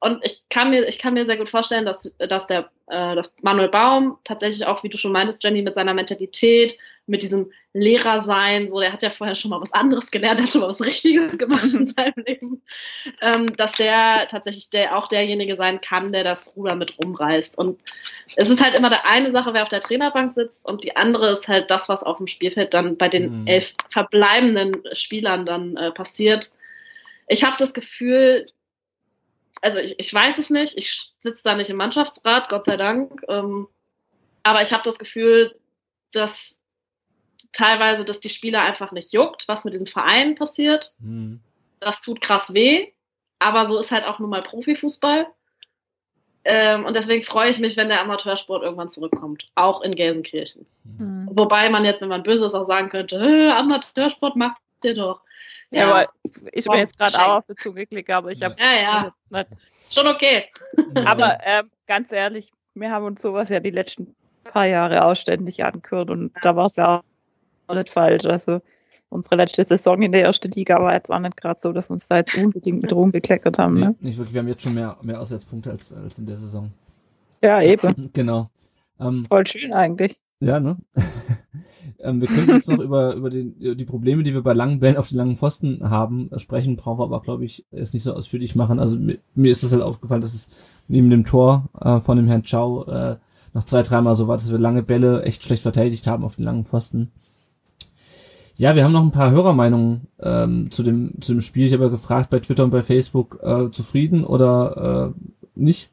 und ich kann mir, ich kann mir sehr gut vorstellen, dass, dass der, äh, dass Manuel Baum tatsächlich auch, wie du schon meintest, Jenny, mit seiner Mentalität, mit diesem Lehrersein, so, der hat ja vorher schon mal was anderes gelernt, der hat schon mal was Richtiges gemacht in seinem Leben, ähm, dass der tatsächlich der, auch derjenige sein kann, der das Ruder mit rumreißt. Und es ist halt immer der eine Sache, wer auf der Trainerbank sitzt und die andere ist halt das, was auf dem Spielfeld dann bei den Mhm. elf verbleibenden Spielern dann äh, passiert. Ich habe das Gefühl, also ich, ich weiß es nicht, ich sitze da nicht im Mannschaftsrat, Gott sei Dank, ähm, aber ich habe das Gefühl, dass teilweise, dass die Spieler einfach nicht juckt, was mit diesem Verein passiert. Mhm. Das tut krass weh, aber so ist halt auch nun mal Profifußball. Ähm, und deswegen freue ich mich, wenn der Amateursport irgendwann zurückkommt, auch in Gelsenkirchen. Hm. Wobei man jetzt, wenn man böse ist, auch sagen könnte, äh, Amateursport macht ihr doch. Ja, aber mir Boah, jetzt gerade auch auf der Zunge gelegt, aber ich habe Ja, ja. nicht. schon okay. Aber ähm, ganz ehrlich, wir haben uns sowas ja die letzten paar Jahre auch ständig angehört und da war es ja auch nicht falsch. Also unsere letzte Saison in der ersten Liga war jetzt auch nicht gerade so, dass wir uns da jetzt unbedingt mit rumgekleckert haben. Nee, Ne? nicht wirklich. Wir haben jetzt schon mehr, mehr Auswärtspunkte als, als in der Saison. Ja, eben. Genau. Ähm, Voll schön eigentlich. ja, ne? ähm, wir können jetzt noch über, über den, die Probleme, die wir bei langen Bällen auf den langen Pfosten haben, äh, sprechen, brauchen wir aber, glaube ich, es nicht so ausführlich machen. Also mir, mir ist das halt aufgefallen, dass es neben dem Tor äh, von dem Herrn Chow äh, noch zwei, dreimal so war, dass wir lange Bälle echt schlecht verteidigt haben auf den langen Pfosten. Ja, wir haben noch ein paar Hörermeinungen ähm, zu dem zu dem Spiel. Ich habe ja gefragt bei Twitter und bei Facebook äh, zufrieden oder äh, nicht.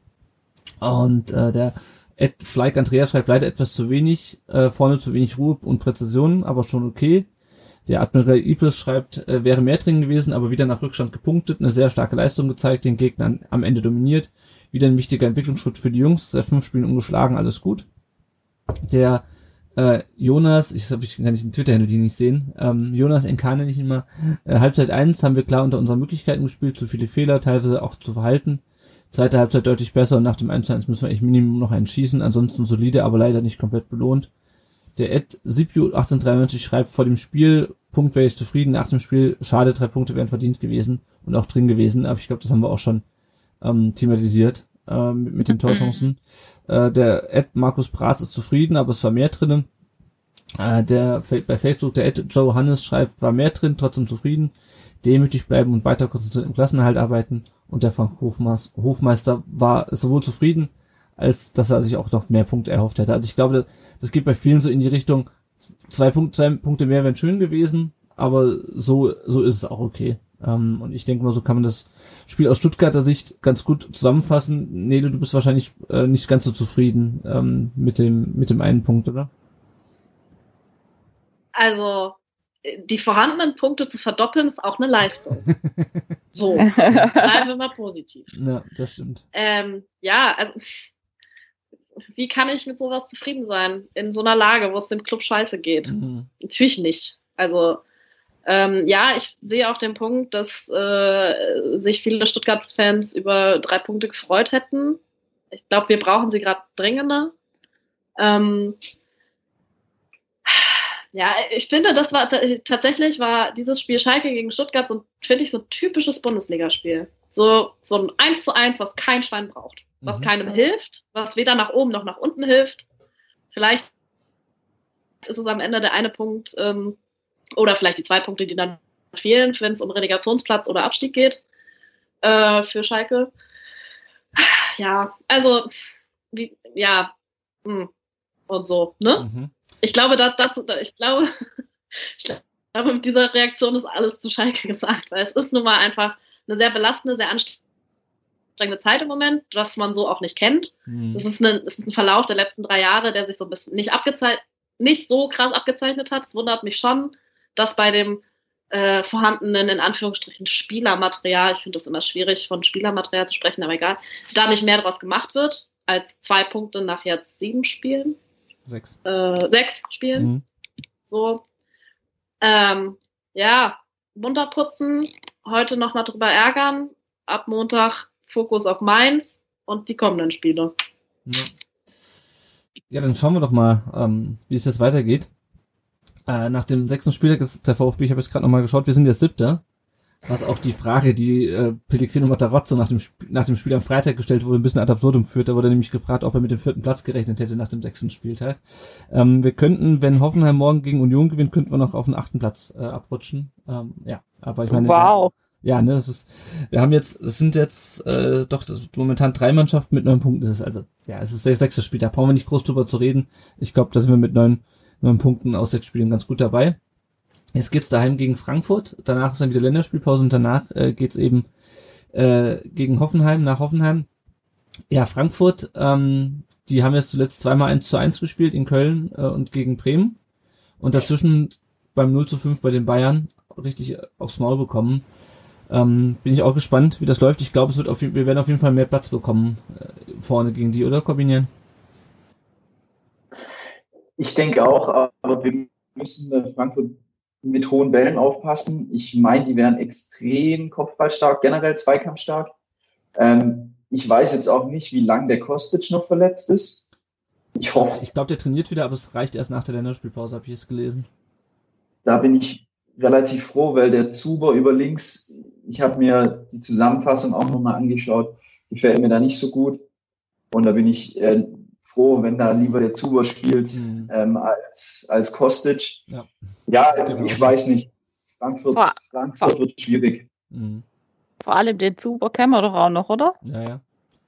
Und äh, der Ed Fleik Andreas schreibt leider etwas zu wenig, äh, vorne zu wenig Ruhe und Präzision, aber schon okay. Der Admiral Iples schreibt, äh, wäre mehr drin gewesen, aber wieder nach Rückstand gepunktet, eine sehr starke Leistung gezeigt, den Gegner am Ende dominiert. Wieder ein wichtiger Entwicklungsschritt für die Jungs, seit fünf Spielen ungeschlagen, alles gut. Der äh, Jonas, ich habe ich kann nicht den Twitter-Handle die nicht sehen, ähm, Jonas ich ihn mal, äh, Halbzeit 1 haben wir klar unter unseren Möglichkeiten gespielt, zu viele Fehler, teilweise auch zu verhalten. Zweite Halbzeit deutlich besser und nach dem 1 zu 1 müssen wir echt Minimum noch einen schießen, ansonsten solide, aber leider nicht komplett belohnt. Der Ed Sipiu 1893 schreibt vor dem Spiel, Punkt wäre ich zufrieden, nach dem Spiel, schade, drei Punkte wären verdient gewesen und auch drin gewesen, aber ich glaube, das haben wir auch schon ähm, thematisiert ähm, mit, mit den Torchancen. Äh, der Ed Markus Bras ist zufrieden, aber es war mehr drinnen. Äh, der bei Facebook, der Ed Joe Hannes schreibt, war mehr drin, trotzdem zufrieden, demütig bleiben und weiter konzentriert im Klassenerhalt arbeiten. Und der Frank Hofmeister war sowohl zufrieden, als dass er sich auch noch mehr Punkte erhofft hätte. Also ich glaube, das geht bei vielen so in die Richtung, zwei, Punkt, zwei Punkte mehr wären schön gewesen, aber so, so ist es auch okay. Ähm, und ich denke mal, so kann man das Spiel aus Stuttgarter Sicht ganz gut zusammenfassen. Nele, du bist wahrscheinlich äh, nicht ganz so zufrieden ähm, mit dem mit dem einen Punkt, oder? Also die vorhandenen Punkte zu verdoppeln ist auch eine Leistung. So, bleiben wir mal positiv. Ja, das stimmt. Ähm, ja, also wie kann ich mit sowas zufrieden sein in so einer Lage, wo es dem Club scheiße geht? Mhm. Natürlich nicht. Also Ähm, ja, ich sehe auch den Punkt, dass äh, sich viele Stuttgart-Fans über drei Punkte gefreut hätten. Ich glaube, wir brauchen sie gerade dringender. Ähm, ja, ich finde, das war tatsächlich war dieses Spiel Schalke gegen Stuttgart so, finde ich, so ein typisches Bundesligaspiel. So, so ein 1 zu 1, was kein Schwein braucht. Was mhm. keinem hilft, was weder nach oben noch nach unten hilft. Vielleicht ist es am Ende der eine Punkt, ähm, oder vielleicht die zwei Punkte, die dann fehlen, wenn es um Relegationsplatz oder Abstieg geht äh, für Schalke. Ja, also, wie, ja, mh, hm, und so, ne? Mhm. Ich glaube, da, dazu, da, ich glaube, ich glaube, mit dieser Reaktion ist alles zu Schalke gesagt, weil es ist nun mal einfach eine sehr belastende, sehr anstrengende Zeit im Moment, was man so auch nicht kennt. Mhm. Es, ist eine, es ist ein Verlauf der letzten drei Jahre, der sich so ein bisschen nicht abgezeichnet, nicht so krass abgezeichnet hat. Es wundert mich schon, dass bei dem äh, vorhandenen, in Anführungsstrichen, Spielermaterial, ich finde das immer schwierig, von Spielermaterial zu sprechen, aber egal, da nicht mehr daraus gemacht wird, als zwei Punkte nach jetzt sieben Spielen. Sechs. Äh, sechs Spielen. Mhm. So. Ähm, ja, munter putzen, heute nochmal drüber ärgern, ab Montag Fokus auf Mainz und die kommenden Spiele. Ja, ja dann schauen wir doch mal, ähm, wie es jetzt weitergeht. Äh, nach dem sechsten Spieltag ist der VfB, ich habe jetzt gerade nochmal geschaut, wir sind jetzt siebter. Was auch die Frage, die äh, Pellegrino Matarazzo nach dem, nach dem Spiel am Freitag gestellt wurde, ein bisschen ad absurdum führt. Da wurde nämlich gefragt, ob er mit dem vierten Platz gerechnet hätte nach dem sechsten Spieltag. Ähm, wir könnten, wenn Hoffenheim morgen gegen Union gewinnt, könnten wir noch auf den achten Platz äh, abrutschen. Ähm, ja, aber ich meine... Wow. Ja, ne, es ist, wir haben jetzt, es sind jetzt äh, doch das, momentan drei Mannschaften mit neun Punkten. Das ist also, ja, es ist der sechste Spiel, da brauchen wir nicht groß drüber zu reden. Ich glaube, da sind wir mit neun, neun Punkten aus sechs Spielen ganz gut dabei. Jetzt geht's daheim gegen Frankfurt, danach ist dann wieder Länderspielpause und danach äh, geht's eben äh, gegen Hoffenheim, nach Hoffenheim. Ja, Frankfurt, ähm, die haben jetzt zuletzt zweimal 1 zu 1 gespielt in Köln äh, und gegen Bremen. Und dazwischen beim 0 zu 5 bei den Bayern richtig aufs Maul bekommen. Ähm, bin ich auch gespannt, wie das läuft. Ich glaube, es wir werden auf jeden Fall mehr Platz bekommen äh, vorne gegen die, oder kombinieren? Ich denke auch, aber wir müssen Frankfurt mit hohen Bällen aufpassen. Ich meine, die wären extrem kopfballstark, generell zweikampfstark. Ähm, ich weiß jetzt auch nicht, wie lange der Kostic noch verletzt ist. Ich hoffe. Ich glaube, der trainiert wieder, aber es reicht erst nach der Länderspielpause, habe ich es gelesen. Da bin ich relativ froh, weil der Zuber über links, ich habe mir die Zusammenfassung auch nochmal angeschaut, gefällt mir da nicht so gut. Und da bin ich äh, froh, wenn da lieber der Zuber spielt mhm. ähm, als, als Kostic. Ja, ja genau. ich weiß nicht. Frankfurt, vor, Frankfurt vor, wird schwierig. Mhm. Vor allem den Zuber kennen wir doch auch noch, oder? Ja, ja.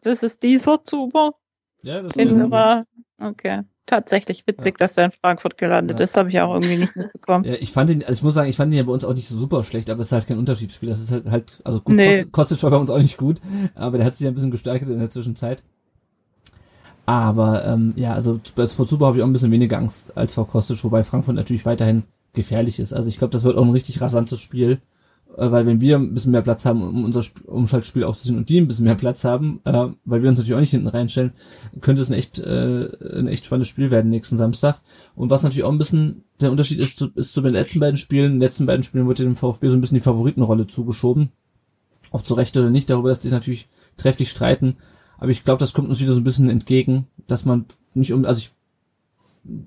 Das ist dieser Zuber. Ja, das ist der Zuber. Okay tatsächlich witzig, ja. dass er in Frankfurt gelandet ja. ist. Habe ich auch irgendwie nicht mitbekommen. Ja, ich fand ihn, also ich muss sagen, ich fand ihn ja bei uns auch nicht so super schlecht, aber es ist halt kein Unterschiedsspiel. Das ist halt, halt also gut, nee. Kostic war bei uns auch nicht gut, aber der hat sich ja ein bisschen gesteigert in der Zwischenzeit. Aber ähm, ja, also vor Zuber habe ich auch ein bisschen weniger Angst als vor Kostic, wobei Frankfurt natürlich weiterhin gefährlich ist. Also ich glaube, das wird auch ein richtig rasantes Spiel. Äh, weil wenn wir ein bisschen mehr Platz haben, um unser Umschaltspiel aufzuziehen und die ein bisschen mehr Platz haben, äh, weil wir uns natürlich auch nicht hinten reinstellen, könnte es ein echt, äh, ein echt spannendes Spiel werden nächsten Samstag. Und was natürlich auch ein bisschen der Unterschied ist zu, ist zu den letzten beiden Spielen. In den letzten beiden Spielen wurde dem VfB so ein bisschen die Favoritenrolle zugeschoben. Ob zu Recht oder nicht, darüber lässt sich natürlich trefflich streiten. Aber ich glaube, das kommt uns wieder so ein bisschen entgegen, dass man nicht um, also ich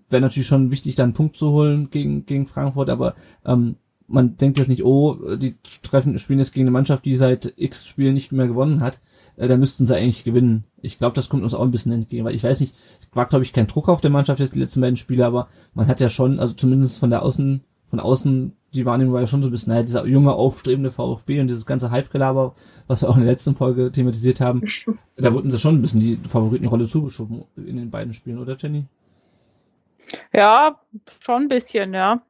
wäre natürlich schon wichtig, da einen Punkt zu holen gegen, gegen Frankfurt, aber ähm, man denkt jetzt nicht, oh, die treffen, spielen jetzt gegen eine Mannschaft, die seit x Spielen nicht mehr gewonnen hat, äh, da müssten sie eigentlich gewinnen. Ich glaube, das kommt uns auch ein bisschen entgegen, weil ich weiß nicht, es war, glaube ich, kein Druck auf der Mannschaft jetzt die letzten beiden Spiele, aber man hat ja schon, also zumindest von der Außen, von außen, die Wahrnehmung war ja schon so ein bisschen, naja, dieser junge, aufstrebende VfB und dieses ganze Hype-Gelaber, was wir auch in der letzten Folge thematisiert haben, da wurden sie schon ein bisschen die Favoritenrolle zugeschoben in den beiden Spielen, oder Jenny? Ja, schon ein bisschen, ja.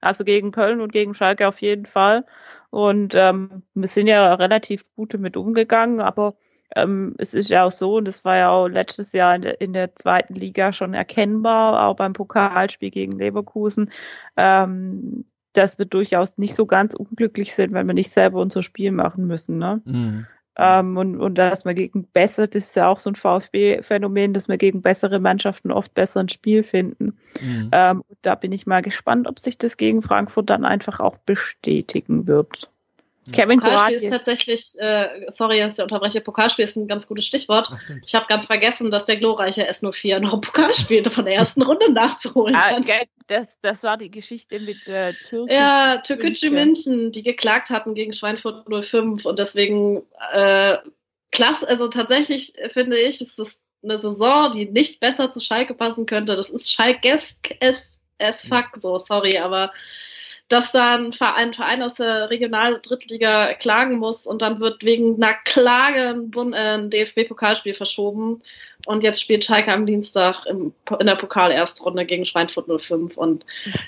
Also gegen Köln und gegen Schalke auf jeden Fall. Und ähm, wir sind ja relativ gut damit umgegangen, aber ähm, es ist ja auch so, und das war ja auch letztes Jahr in der, in der zweiten Liga schon erkennbar, auch beim Pokalspiel gegen Leverkusen, ähm, dass wir durchaus nicht so ganz unglücklich sind, wenn wir nicht selber unser Spiel machen müssen. Ne? Mhm. Ähm, und, und dass man gegen besser, das ist ja auch so ein VfB-Phänomen, dass wir gegen bessere Mannschaften oft besser ein Spiel finden. Mhm. Ähm, da bin ich mal gespannt, ob sich das gegen Frankfurt dann einfach auch bestätigen wird. Kevin Pokalspiel ist tatsächlich, äh, sorry, dass ich unterbreche, Pokalspiel ist ein ganz gutes Stichwort. Ach, ich habe ganz vergessen, dass der glorreiche S04 noch Pokal spielte von der ersten Runde nachzuholen. Ah, das, das war die Geschichte mit äh, Türkei. Ja, Türkgücü München, die geklagt hatten gegen Schweinfurt 05 und deswegen äh, klasse, also tatsächlich finde ich, ist das eine Saison, die nicht besser zu Schalke passen könnte. Das ist Schalke-esque as fuck, so, sorry, aber dass dann ein Verein, aus der Regional- Drittliga klagen muss und dann wird wegen einer Klage ein, äh, ein DFB-Pokalspiel verschoben und jetzt spielt Schalke am Dienstag im, in der Pokal-Erstrunde gegen Schweinfurt 05 und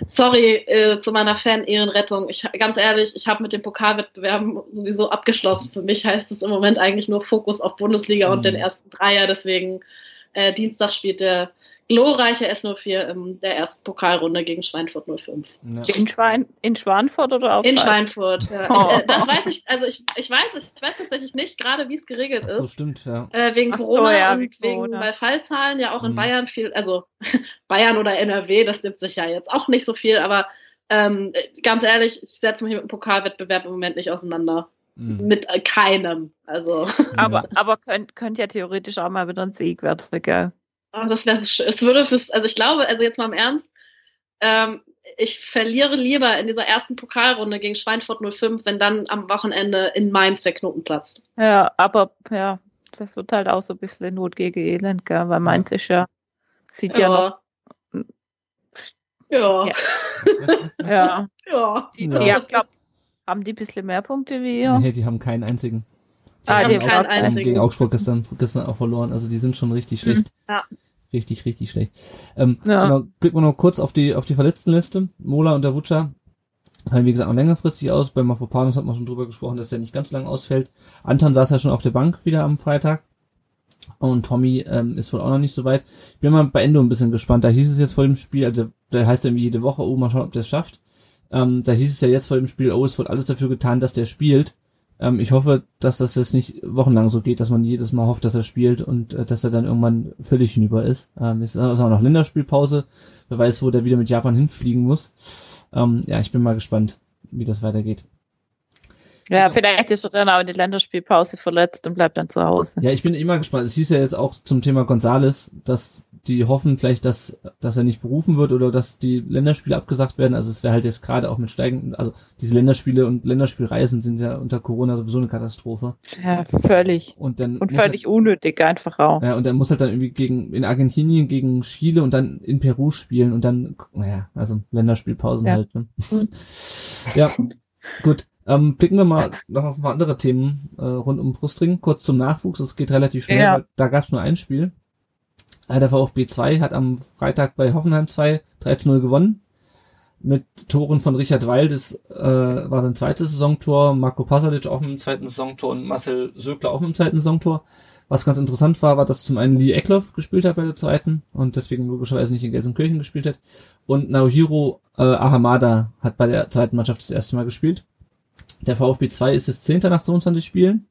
sorry äh, zu meiner Fan-Ehrenrettung, ich, ganz ehrlich, ich habe mit den Pokalwettbewerben sowieso abgeschlossen. Für mich heißt es im Moment eigentlich nur Fokus auf Bundesliga mhm. und den ersten Dreier, deswegen äh, Dienstag spielt der glorreiche S04 in der ersten Pokalrunde gegen Schweinfurt 05. Ja. In, Schwein, in Schweinfurt oder auch? In Schweinfurt, ja. Oh. Ich, äh, das weiß ich, also ich, ich weiß, ich weiß tatsächlich nicht gerade, wie es geregelt ist. So stimmt, ja. Äh, wegen Corona so, ja, und wegen, Corona. weil Fallzahlen ja auch in mhm. Bayern viel, also Bayern oder NRW, das nimmt sich ja jetzt auch nicht so viel, aber ähm, ganz ehrlich, ich setze mich mit dem Pokalwettbewerb im Moment nicht auseinander. Mhm. Mit äh, keinem. Also. Aber, aber könnt, könnt ja theoretisch auch mal wieder ein Sieg werden, gell? Oh, das wäre so Es würde fürs, also ich glaube, also jetzt mal im Ernst, ähm, ich verliere lieber in dieser ersten Pokalrunde gegen Schweinfurt 05, wenn dann am Wochenende in Mainz der Knoten platzt. Ja, aber ja, das wird halt auch so ein bisschen Not gegen Elend, gell? weil Mainz ja. ist ja, sieht ja, ja noch. Ja. Ja. ja. Die, die ja. glaub, haben die ein bisschen mehr Punkte wie ihr? Nee, die haben keinen einzigen. Ah, die haben keinen einzigen. Gegen Augsburg gestern, gestern auch verloren. Also die sind schon richtig mhm. schlecht. Ja. Richtig, richtig schlecht. Ähm, ja. genau, blicken wir noch kurz auf die, auf die Verletztenliste. Mola und der Wutscher fallen, wie gesagt, noch längerfristig aus. Bei Mafopanos hat man schon drüber gesprochen, dass der nicht ganz so lange ausfällt. Anton saß ja schon auf der Bank wieder am Freitag. Und Tommy ähm, ist wohl auch noch nicht so weit. Ich bin mal bei Endo ein bisschen gespannt. Da hieß es jetzt vor dem Spiel, also da heißt ja irgendwie jede Woche, oh, mal schauen, ob der es schafft. Ähm, da hieß es ja jetzt vor dem Spiel, oh, es wird alles dafür getan, dass der spielt. Ähm, ich hoffe, dass das jetzt nicht wochenlang so geht, dass man jedes Mal hofft, dass er spielt und äh, dass er dann irgendwann völlig hinüber ist. Ähm, es ist auch noch Länderspielpause. Wer weiß, wo der wieder mit Japan hinfliegen muss. Ähm, ja, ich bin mal gespannt, wie das weitergeht. Ja, also, vielleicht ist er dann auch in der Länderspielpause verletzt und bleibt dann zu Hause. Ja, ich bin immer gespannt. Es hieß ja jetzt auch zum Thema Gonzales, dass die hoffen vielleicht, dass, dass er nicht berufen wird oder dass die Länderspiele abgesagt werden. Also es wäre halt jetzt gerade auch mit steigenden, also diese Länderspiele und Länderspielreisen sind ja unter Corona sowieso eine Katastrophe. Ja, völlig. Und dann und völlig halt, unnötig einfach auch. Ja, und dann muss halt dann irgendwie gegen in Argentinien gegen Chile und dann in Peru spielen und dann, naja, also Länderspielpausen ja. halt. Ne? ja, gut. Ähm, blicken wir mal noch auf ein paar andere Themen äh, rund um Brustring. Kurz zum Nachwuchs, es geht relativ schnell, ja. da gab es nur ein Spiel. Der VfB 2 hat am Freitag bei Hoffenheim 2 3 0 gewonnen. Mit Toren von Richard Weil, das äh, war sein zweites Saisontor, Marco Pasadic auch mit dem zweiten Saisontor und Marcel Sögler auch mit dem zweiten Saisontor. Was ganz interessant war, war, dass zum einen Lee Eckloff gespielt hat bei der zweiten und deswegen logischerweise nicht in Gelsenkirchen gespielt hat. Und Naohiro äh, Ahamada hat bei der zweiten Mannschaft das erste Mal gespielt. Der VfB 2 ist jetzt Zehnter nach 22 Spielen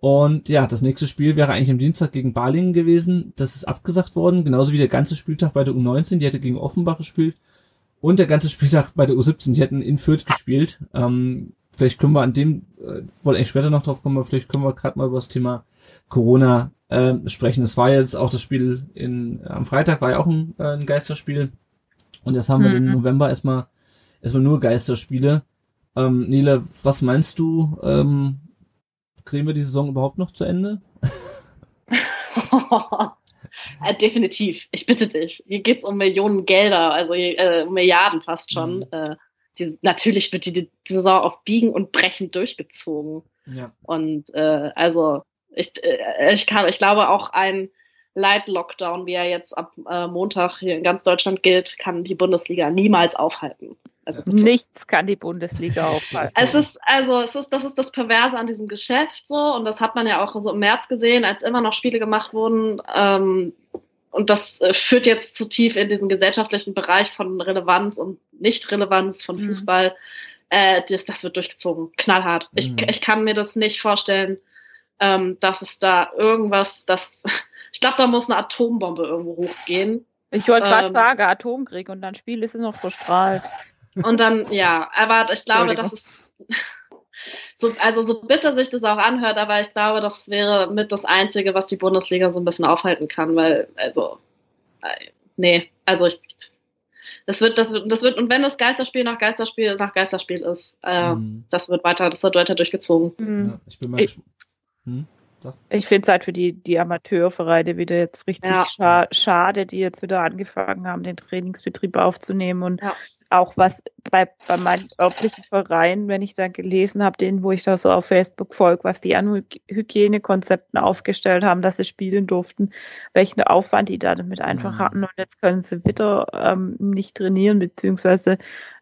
und ja, das nächste Spiel wäre eigentlich am Dienstag gegen Balingen gewesen. Das ist abgesagt worden, genauso wie der ganze Spieltag bei der U19. Die hätte gegen Offenbach gespielt. Und der ganze Spieltag bei der U17. Die hätten in Fürth gespielt. Ähm, vielleicht können wir an dem, äh, wollte eigentlich später noch drauf kommen, aber vielleicht können wir gerade mal über das Thema Corona äh, sprechen. Das war jetzt auch das Spiel in, am Freitag war ja auch ein, äh, ein Geisterspiel. Und jetzt haben mhm. wir im November erstmal, erstmal nur Geisterspiele. Ähm, Nele, was meinst du? Ähm, kriegen wir die Saison überhaupt noch zu Ende? äh, definitiv. Ich bitte dich. Hier geht es um Millionen Gelder, also äh, Milliarden fast schon. Mhm. Äh, die, natürlich wird die, die Saison auf Biegen und Brechen durchgezogen. Ja. Und äh, also ich, äh, ich kann, ich glaube auch ein Light Lockdown, wie er jetzt ab äh, Montag hier in ganz Deutschland gilt, kann die Bundesliga niemals aufhalten. Also nichts kann die Bundesliga aufhalten. Es ist also es ist das ist das Perverse an diesem Geschäft so und das hat man ja auch so im März gesehen, als immer noch Spiele gemacht wurden. Ähm, und das äh, führt jetzt zu tief in diesen gesellschaftlichen Bereich von Relevanz und Nicht-Relevanz von mhm. Fußball. Mhm. Äh, das, das wird durchgezogen, knallhart. Mhm. Ich, ich kann mir das nicht vorstellen, ähm, dass es da irgendwas, das, ich glaube, da muss eine Atombombe irgendwo hochgehen. Ich wollte gerade Ähm. sagen, Atomkrieg und dann Spiel ist es noch verstrahlt. Und dann, ja, aber ich glaube, das ist, so, also so bitter sich das auch anhört, aber ich glaube, das wäre mit das Einzige, was die Bundesliga so ein bisschen aufhalten kann, weil, also, äh, nee, also ich, das wird, das wird, das wird, und wenn das Geisterspiel nach Geisterspiel nach Geisterspiel ist, äh, Mhm. das wird weiter, das wird weiter durchgezogen. Hm. Ja, ich bin mal Ich- gespannt. Hm? Ich finde es halt für die, die Amateurvereine wieder jetzt richtig Ja. scha schade, die jetzt wieder angefangen haben, den Trainingsbetrieb aufzunehmen und Ja. Auch was bei, bei meinen örtlichen Vereinen, wenn ich da gelesen habe, denen, wo ich da so auf Facebook folge, was die an Hy- Hygienekonzepten aufgestellt haben, dass sie spielen durften, welchen Aufwand die da damit einfach Mhm. hatten und jetzt können sie wieder ähm, nicht trainieren, beziehungsweise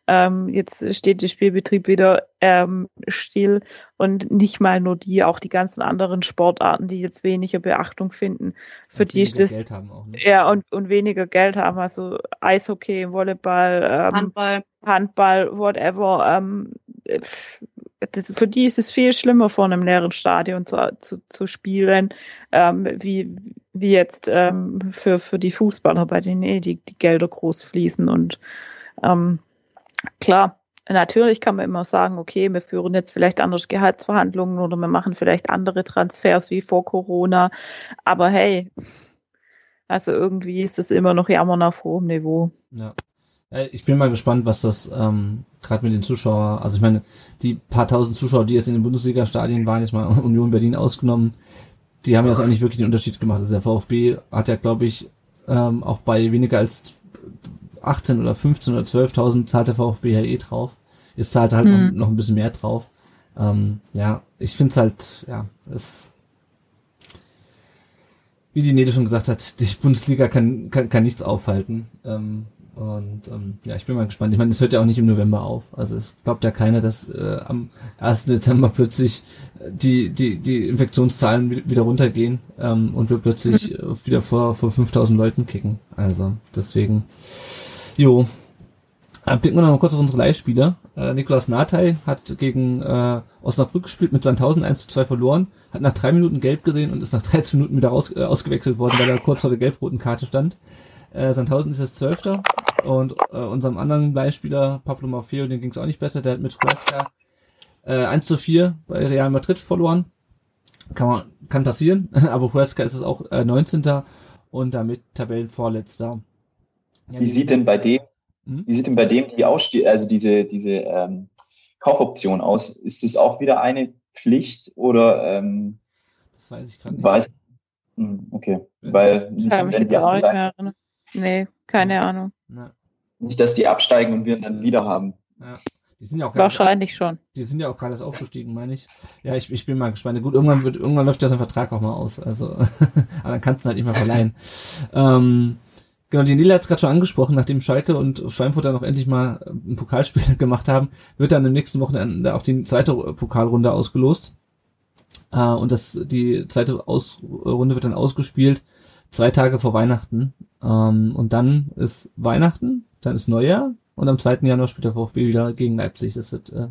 ähm, jetzt steht der Spielbetrieb wieder ähm, still und nicht mal nur die, auch die ganzen anderen Sportarten, die jetzt weniger Beachtung finden. Für Und die ist weniger das Geld haben auch, ne? ja und, und weniger Geld haben, also Eishockey, Volleyball, ähm, Handball. Handball, whatever. Ähm, pf, das, für die ist es viel schlimmer, vor einem leeren Stadion zu, zu, zu spielen, ähm, wie, wie jetzt ähm, für, für die Fußballer, bei denen eh die, die Gelder groß fließen. Und ähm, klar, natürlich kann man immer sagen, okay, wir führen jetzt vielleicht andere Gehaltsverhandlungen oder wir machen vielleicht andere Transfers wie vor Corona. Aber hey, also irgendwie ist es immer noch Jammern auf hohem Niveau. Ja. Ja, Ich bin mal gespannt, was das ähm, gerade mit den Zuschauern, also ich meine, die paar tausend Zuschauer, die jetzt in den Bundesliga-Stadien waren, jetzt mal Union Berlin ausgenommen, die haben jetzt eigentlich wirklich den Unterschied gemacht. Also der VfB hat ja, glaube ich, ähm, auch bei weniger als 18 oder 15 oder 12.000 zahlt der VfB ja eh drauf. Jetzt zahlt halt Hm. noch, noch ein bisschen mehr drauf. Ähm, ja, ich finde es halt, ja, es wie die Nede schon gesagt hat, die Bundesliga kann, kann, kann nichts aufhalten. Ähm, und ähm, ja, ich bin mal gespannt. Ich meine, es hört ja auch nicht im November auf. Also es glaubt ja keiner, dass äh, am 1. Dezember plötzlich äh, die, die, die Infektionszahlen wi- wieder runtergehen ähm, und wir plötzlich äh, wieder vor, vor 5000 Leuten kicken. Also deswegen, jo. Äh, Blicken wir noch mal kurz auf unsere Leihspieler. Äh, Nikolaus Natay hat gegen äh, Osnabrück gespielt, mit Sandhausen 1 zu 2 verloren, hat nach drei Minuten gelb gesehen und ist nach 13 Minuten wieder raus, äh, ausgewechselt worden, weil er kurz vor der gelb-roten Karte stand. Äh, Sandhausen ist jetzt Zwölfter und äh, unserem anderen Leihspieler Pablo Maffeo, den ging es auch nicht besser, der hat mit Huesca äh, 1 zu 4 bei Real Madrid verloren. Kann man, kann passieren, aber Huesca ist es auch äh, 19. und damit Tabellenvorletzter. Ja, Wie sieht denn bei dem, Hm? wie sieht denn bei dem die Ausste also diese, diese ähm, Kaufoption aus? Ist es auch wieder eine Pflicht oder ähm, Das weiß ich gerade nicht. ich, hm, okay, weil Ich kann mich wenn jetzt auch nicht mehr erinnern. Nee, keine Ahnung. Na, nicht, dass die absteigen und wir ihn dann wieder haben. ja. Die sind ja auch gerade, Wahrscheinlich schon. die sind ja auch gerade erst aufgestiegen, meine ich. Ja, ich, ich bin mal gespannt. Gut, irgendwann wird, irgendwann läuft ja sein Vertrag auch mal aus. Also, aber dann kannst du ihn halt nicht mehr verleihen. ähm, genau, die Nila hat es gerade schon angesprochen, nachdem Schalke und Schweinfurt dann auch endlich mal ein Pokalspiel gemacht haben, wird dann im nächsten Wochenende auch die zweite Pokalrunde ausgelost. Äh, und das, die zweite Aus Runde wird dann ausgespielt, zwei Tage vor Weihnachten. Ähm, und dann ist Weihnachten, dann ist Neujahr und am 2. Januar spielt der VfB wieder gegen Leipzig. Das wird, äh,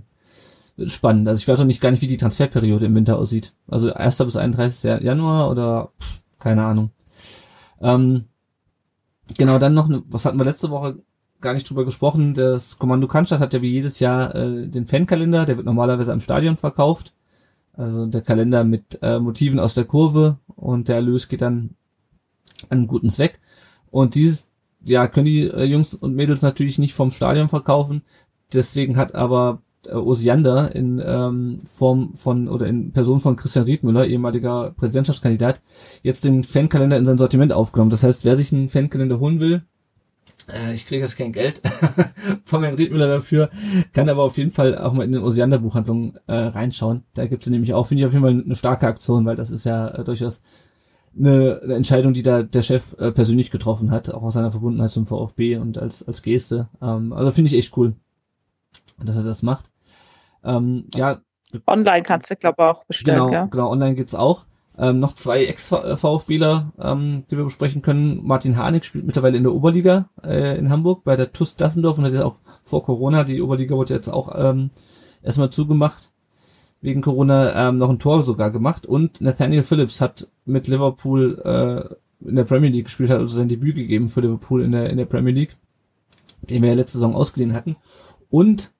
wird spannend. Also ich weiß auch nicht gar nicht, wie die Transferperiode im Winter aussieht. Also 1. bis 31. Januar oder pff, keine Ahnung. Ähm, genau, dann noch, was hatten wir letzte Woche gar nicht drüber gesprochen. Das Kommando Cannstatt hat ja wie jedes Jahr äh, den Fankalender, der wird normalerweise am Stadion verkauft. Also der Kalender mit äh, Motiven aus der Kurve und der Erlös geht dann an einen guten Zweck. Und dieses, ja, können die äh, Jungs und Mädels natürlich nicht vom Stadion verkaufen. Deswegen hat aber äh, Osiander in ähm, Form von oder in Person von Christian Riedmüller, ehemaliger Präsidentschaftskandidat, jetzt den Fankalender in sein Sortiment aufgenommen. Das heißt, wer sich einen Fankalender holen will, äh, ich kriege jetzt kein Geld von Herrn Riedmüller dafür, kann aber auf jeden Fall auch mal in den Osiander Buchhandlung äh, reinschauen. Da gibt es nämlich auch, finde ich auf jeden Fall eine starke Aktion, weil das ist ja äh, durchaus eine, eine Entscheidung, die da der Chef äh, persönlich getroffen hat, auch aus seiner Verbundenheit zum VfB und als als Geste. Ähm, also finde ich echt cool, dass er das macht. Ähm, ja, Online kannst du, glaube ich, auch bestellen, genau, gell? genau, online geht's auch. Ähm, noch zwei Ex-VfBler, ähm, die wir besprechen können. Martin Harnik spielt mittlerweile in der Oberliga äh, in Hamburg bei der TUS Dassendorf und hat jetzt auch vor Corona, die Oberliga wurde jetzt auch ähm, erstmal zugemacht. Wegen Corona ähm, noch ein Tor sogar gemacht und Nathaniel Phillips hat mit Liverpool äh, in der Premier League gespielt, hat also sein Debüt gegeben für Liverpool in der, in der Premier League, den wir ja letzte Saison ausgeliehen hatten. Und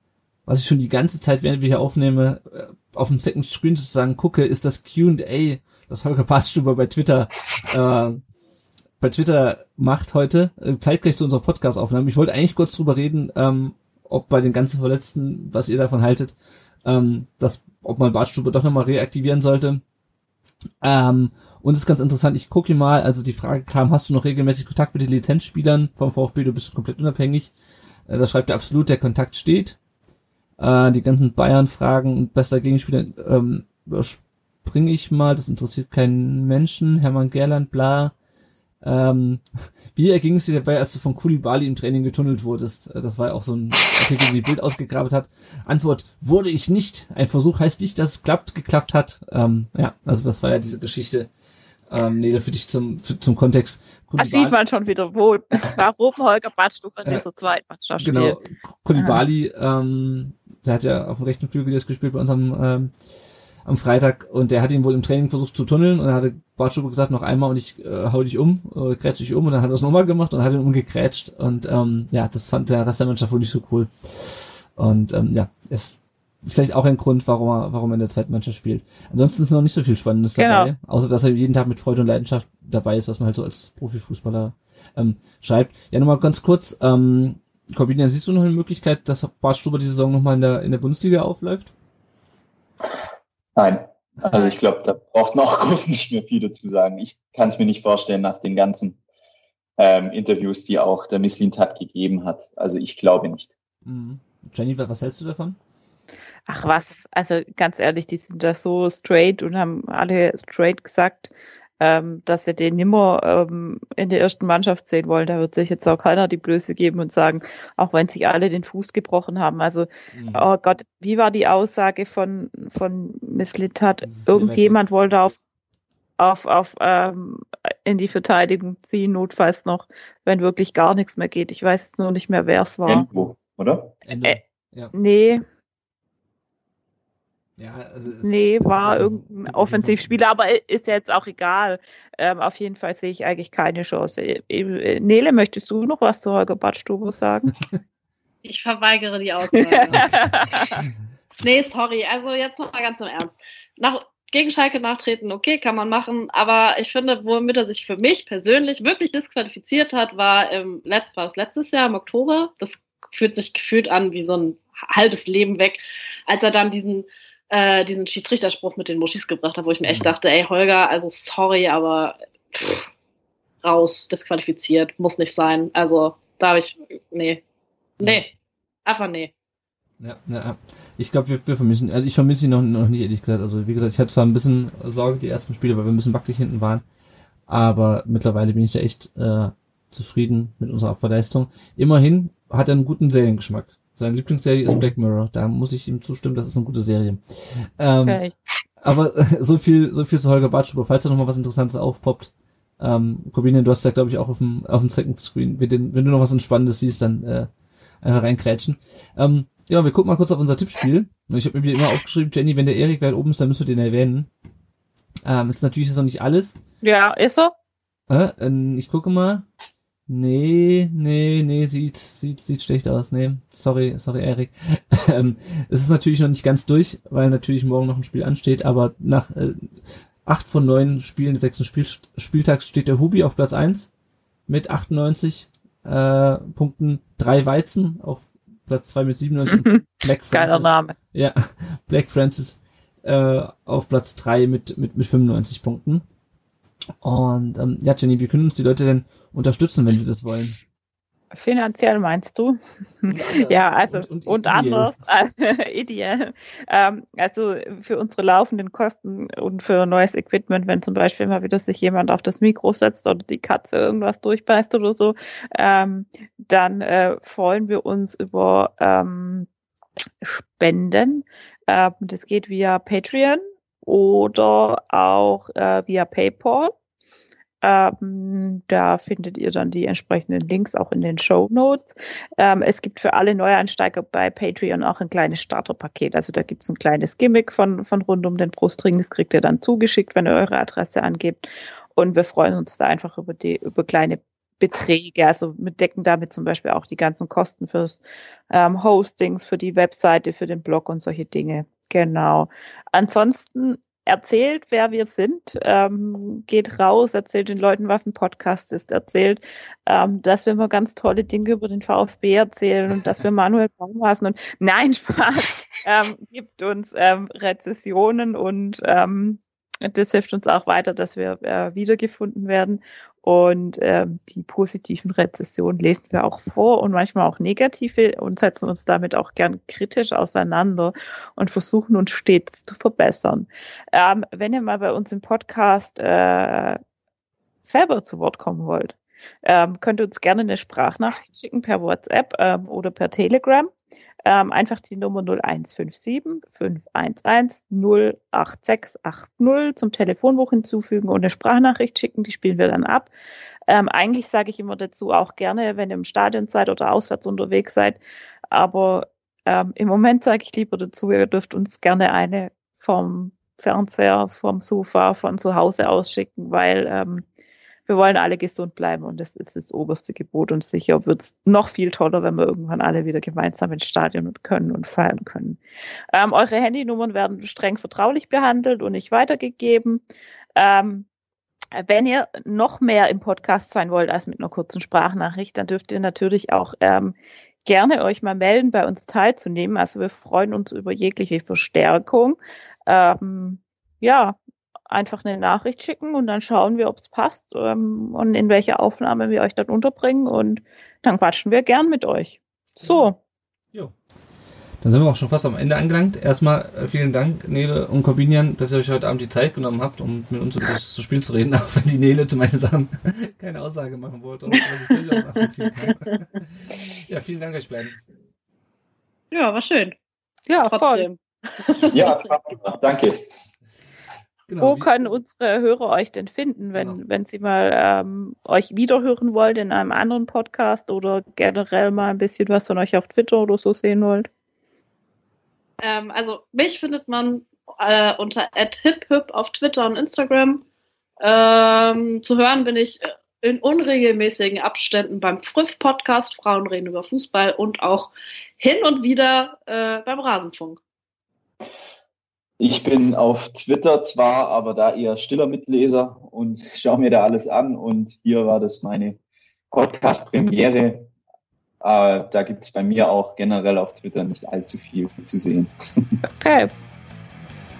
was ich schon die ganze Zeit, während wir hier aufnehmen, äh, auf dem Second Screen sozusagen gucke, ist das Q&A, das Holger Bartstuber bei Twitter äh, bei Twitter macht heute, äh, zeitgleich zu unserer Podcast-Aufnahme. Ich wollte eigentlich kurz drüber reden, ähm, ob bei den ganzen Verletzten, was ihr davon haltet, ähm, dass, ob man Bartstube doch nochmal reaktivieren sollte. Ähm, und es ist ganz interessant, ich gucke mal, also die Frage kam, hast du noch regelmäßig Kontakt mit den Lizenzspielern vom VfB, du bist komplett unabhängig. Äh, da schreibt er absolut, der Kontakt steht. Äh, die ganzen Bayern-Fragen und bester Gegenspieler ähm, überspringe ich mal, das interessiert keinen Menschen. Hermann Gerland, bla. Ähm, wie erging es dir dabei, als du von Kulibali im Training getunnelt wurdest? Äh, das war ja auch so ein Artikel, die Bild ausgegraben hat. Antwort, wurde ich nicht. Ein Versuch heißt nicht, dass es klappt, geklappt hat. Ähm, ja, also das war ja diese Geschichte. Ähm, nee, für dich zum, für, zum Kontext. Da sieht man schon wieder, wo, warum Holger Badstuck in dieser Zweitmannschaft spielt. Genau, Kulibali, ähm, der hat ja auf dem rechten Flügel jetzt gespielt bei unserem ähm, am Freitag und der hat ihn wohl im Training versucht zu tunneln und dann hatte Bartschuber gesagt, noch einmal und ich äh, hau dich um, äh, grätsch dich um und dann hat er es nochmal gemacht und hat ihn umgekrätscht und ähm, ja, das fand der Rest der Mannschaft wohl nicht so cool. Und ähm, ja, ist vielleicht auch ein Grund, warum er, warum er in der zweiten Mannschaft spielt. Ansonsten ist noch nicht so viel Spannendes dabei, genau. außer dass er jeden Tag mit Freude und Leidenschaft dabei ist, was man halt so als Profifußballer ähm, schreibt. Ja, nochmal ganz kurz, ähm, Corbinian, siehst du noch eine Möglichkeit, dass Bartstuber die Saison nochmal in der, in der Bundesliga aufläuft? Nein. Also ich glaube, da braucht noch groß nicht mehr viel dazu sagen. Ich kann es mir nicht vorstellen nach den ganzen ähm, Interviews, die auch der Miss Lintat gegeben hat. Also ich glaube nicht. Mhm. Jenny, was hältst du davon? Ach was, also ganz ehrlich, die sind da so straight und haben alle straight gesagt, ähm, dass sie den nimmer ähm, in der ersten Mannschaft sehen wollen. Da wird sich jetzt auch keiner die Blöße geben und sagen, auch wenn sich alle den Fuß gebrochen haben. Also, mhm. oh Gott, wie war die Aussage von, von Miss Littat? Irgendjemand wollte auf, auf, auf ähm, in die Verteidigung ziehen, notfalls noch, wenn wirklich gar nichts mehr geht. Ich weiß jetzt nur nicht mehr, wer es war. Endwo, oder? Ende. Äh, ja. Nee, ja, also nee, war irgendein Offensivspieler, aber ist ja jetzt auch egal. Ähm, auf jeden Fall sehe ich eigentlich keine Chance. Äh, äh, Nele, möchtest du noch was zu Holger Badstubo sagen? Ich verweigere die Aussage. nee, sorry. Also jetzt noch mal ganz im Ernst. Nach, gegen Schalke nachtreten, okay, kann man machen, aber ich finde, womit er sich für mich persönlich wirklich disqualifiziert hat, war im Letzt, war es letztes Jahr im Oktober. Das fühlt sich gefühlt an wie so ein halbes Leben weg, als er dann diesen äh, diesen Schiedsrichterspruch mit den Muschis gebracht hat, wo ich mir echt mhm. dachte, ey Holger, also sorry, aber pff, raus, disqualifiziert, muss nicht sein. Also da habe ich, nee, nee, einfach nee. Ja, ja. Ich glaube, wir, wir vermissen, also ich vermisse ihn noch, noch nicht, ehrlich gesagt. Also wie gesagt, ich hatte zwar ein bisschen Sorge die ersten Spiele, weil wir ein bisschen wackelig hinten waren, aber mittlerweile bin ich da echt äh, zufrieden mit unserer Abwehrleistung. Immerhin hat er einen guten Seriengeschmack. Seine Lieblingsserie ist Black Mirror. Da muss ich ihm zustimmen, das ist eine gute Serie. Ähm, okay. Aber so viel, so viel zu Holger Bartschuber. Falls da noch mal was Interessantes aufpoppt, ähm, Corbinian, du hast ja, glaube ich, auch auf dem, auf dem Second Screen, wenn, den, wenn du noch was Entspannendes siehst, dann äh, einfach reinkrätschen. Ähm, ja, wir gucken mal kurz auf unser Tippspiel. Ich habe mir wieder immer aufgeschrieben, Jenny, wenn der Erik weit oben ist, dann müssen wir den erwähnen. Ähm, ist natürlich jetzt noch nicht alles. Ja, ist er? Äh, ich gucke mal. Nee, nee, nee, sieht, sieht, sieht schlecht aus. Nee, sorry, sorry, Erik. ähm, es ist natürlich noch nicht ganz durch, weil natürlich morgen noch ein Spiel ansteht, aber nach äh, acht von neun Spielen des sechsten Spiel, Spieltags steht der Hubi auf Platz eins mit 98 äh, Punkten, drei Weizen auf Platz zwei mit 97. Black Francis. Geiler Name. Ja, Black Francis äh, auf Platz drei mit, mit, mit 95 Punkten. Und ähm, ja, Jenny, wie können uns die Leute denn unterstützen, wenn sie das wollen? Finanziell meinst du? ja, also und, und, und anders, ideell. Ähm, also für unsere laufenden Kosten und für neues Equipment, wenn zum Beispiel mal wieder sich jemand auf das Mikro setzt oder die Katze irgendwas durchbeißt oder so, ähm, dann äh, freuen wir uns über ähm, Spenden. Ähm, das geht via Patreon oder auch äh, via PayPal. Ähm, da findet ihr dann die entsprechenden Links auch in den Show Notes. Ähm, es gibt für alle Neueinsteiger bei Patreon auch ein kleines Starterpaket. Also da gibt es ein kleines Gimmick von, von rund um den Brustring. Das kriegt ihr dann zugeschickt, wenn ihr eure Adresse angebt. Und wir freuen uns da einfach über die, über kleine Beträge. Also wir decken damit zum Beispiel auch die ganzen Kosten fürs ähm, Hostings, für die Webseite, für den Blog und solche Dinge. Genau. Ansonsten erzählt, wer wir sind, ähm, geht raus, erzählt den Leuten, was ein Podcast ist, erzählt, ähm, dass wir mal ganz tolle Dinge über den VfB erzählen und dass wir Manuel Baumhasen und nein, Spaß, ähm, gibt uns ähm, Rezessionen und ähm, das hilft uns auch weiter, dass wir äh, wiedergefunden werden. Und ähm, die positiven Rezessionen lesen wir auch vor und manchmal auch negative und setzen uns damit auch gern kritisch auseinander und versuchen uns stets zu verbessern. Ähm, wenn ihr mal bei uns im Podcast äh, selber zu Wort kommen wollt, ähm, könnt ihr uns gerne eine Sprachnachricht schicken per WhatsApp ähm, oder per Telegram. Ähm, einfach die Nummer 0157 511 08680 zum Telefonbuch hinzufügen und eine Sprachnachricht schicken, die spielen wir dann ab. Ähm, eigentlich sage ich immer dazu auch gerne, wenn ihr im Stadion seid oder auswärts unterwegs seid, aber ähm, im Moment sage ich lieber dazu, ihr dürft uns gerne eine vom Fernseher, vom Sofa, von zu Hause ausschicken, weil ähm, wir wollen alle gesund bleiben und das ist das oberste Gebot und sicher wird es noch viel toller, wenn wir irgendwann alle wieder gemeinsam ins Stadion können und feiern können. Ähm, eure Handynummern werden streng vertraulich behandelt und nicht weitergegeben. Ähm, wenn ihr noch mehr im Podcast sein wollt als mit einer kurzen Sprachnachricht, dann dürft ihr natürlich auch ähm, gerne euch mal melden, bei uns teilzunehmen. Also wir freuen uns über jegliche Verstärkung. Ähm, ja, einfach eine Nachricht schicken und dann schauen wir, ob es passt ähm, und in welche Aufnahme wir euch dann unterbringen und dann quatschen wir gern mit euch. So. Jo. Dann sind wir auch schon fast am Ende angelangt. Erstmal äh, vielen Dank, Nele und Corbinian, dass ihr euch heute Abend die Zeit genommen habt, um mit uns über das Spiel zu reden, auch wenn die Nele zu meinen Sachen keine Aussage machen wollte, was ich durchaus nachvollziehen kann. ja, vielen Dank euch beiden. Ja, war schön. Ja, Trotzdem. voll. Ja, danke. Genau, Wo können unsere Hörer euch denn finden, wenn, genau. wenn sie mal ähm, euch wiederhören wollen in einem anderen Podcast oder generell mal ein bisschen was von euch auf Twitter oder so sehen wollt? Ähm, also mich findet man äh, unter @hiphip auf Twitter und Instagram. Ähm, zu hören bin ich in unregelmäßigen Abständen beim Früff-Podcast Frauen reden über Fußball und auch hin und wieder äh, beim Rasenfunk. Ich bin auf Twitter zwar, aber da eher stiller Mitleser und schaue mir da alles an. Und hier war das meine Podcast-Premiere. Äh, da gibt es bei mir auch generell auf Twitter nicht allzu viel zu sehen. Okay.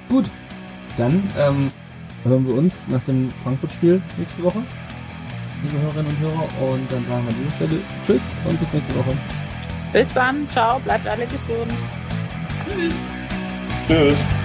Gut. Dann ähm, hören wir uns nach dem Frankfurt-Spiel nächste Woche, liebe Hörerinnen und Hörer. Und dann sagen wir an dieser Stelle Tschüss und bis nächste Woche. Bis dann. Ciao. Bleibt alle gesund. Tschüss. Tschüss.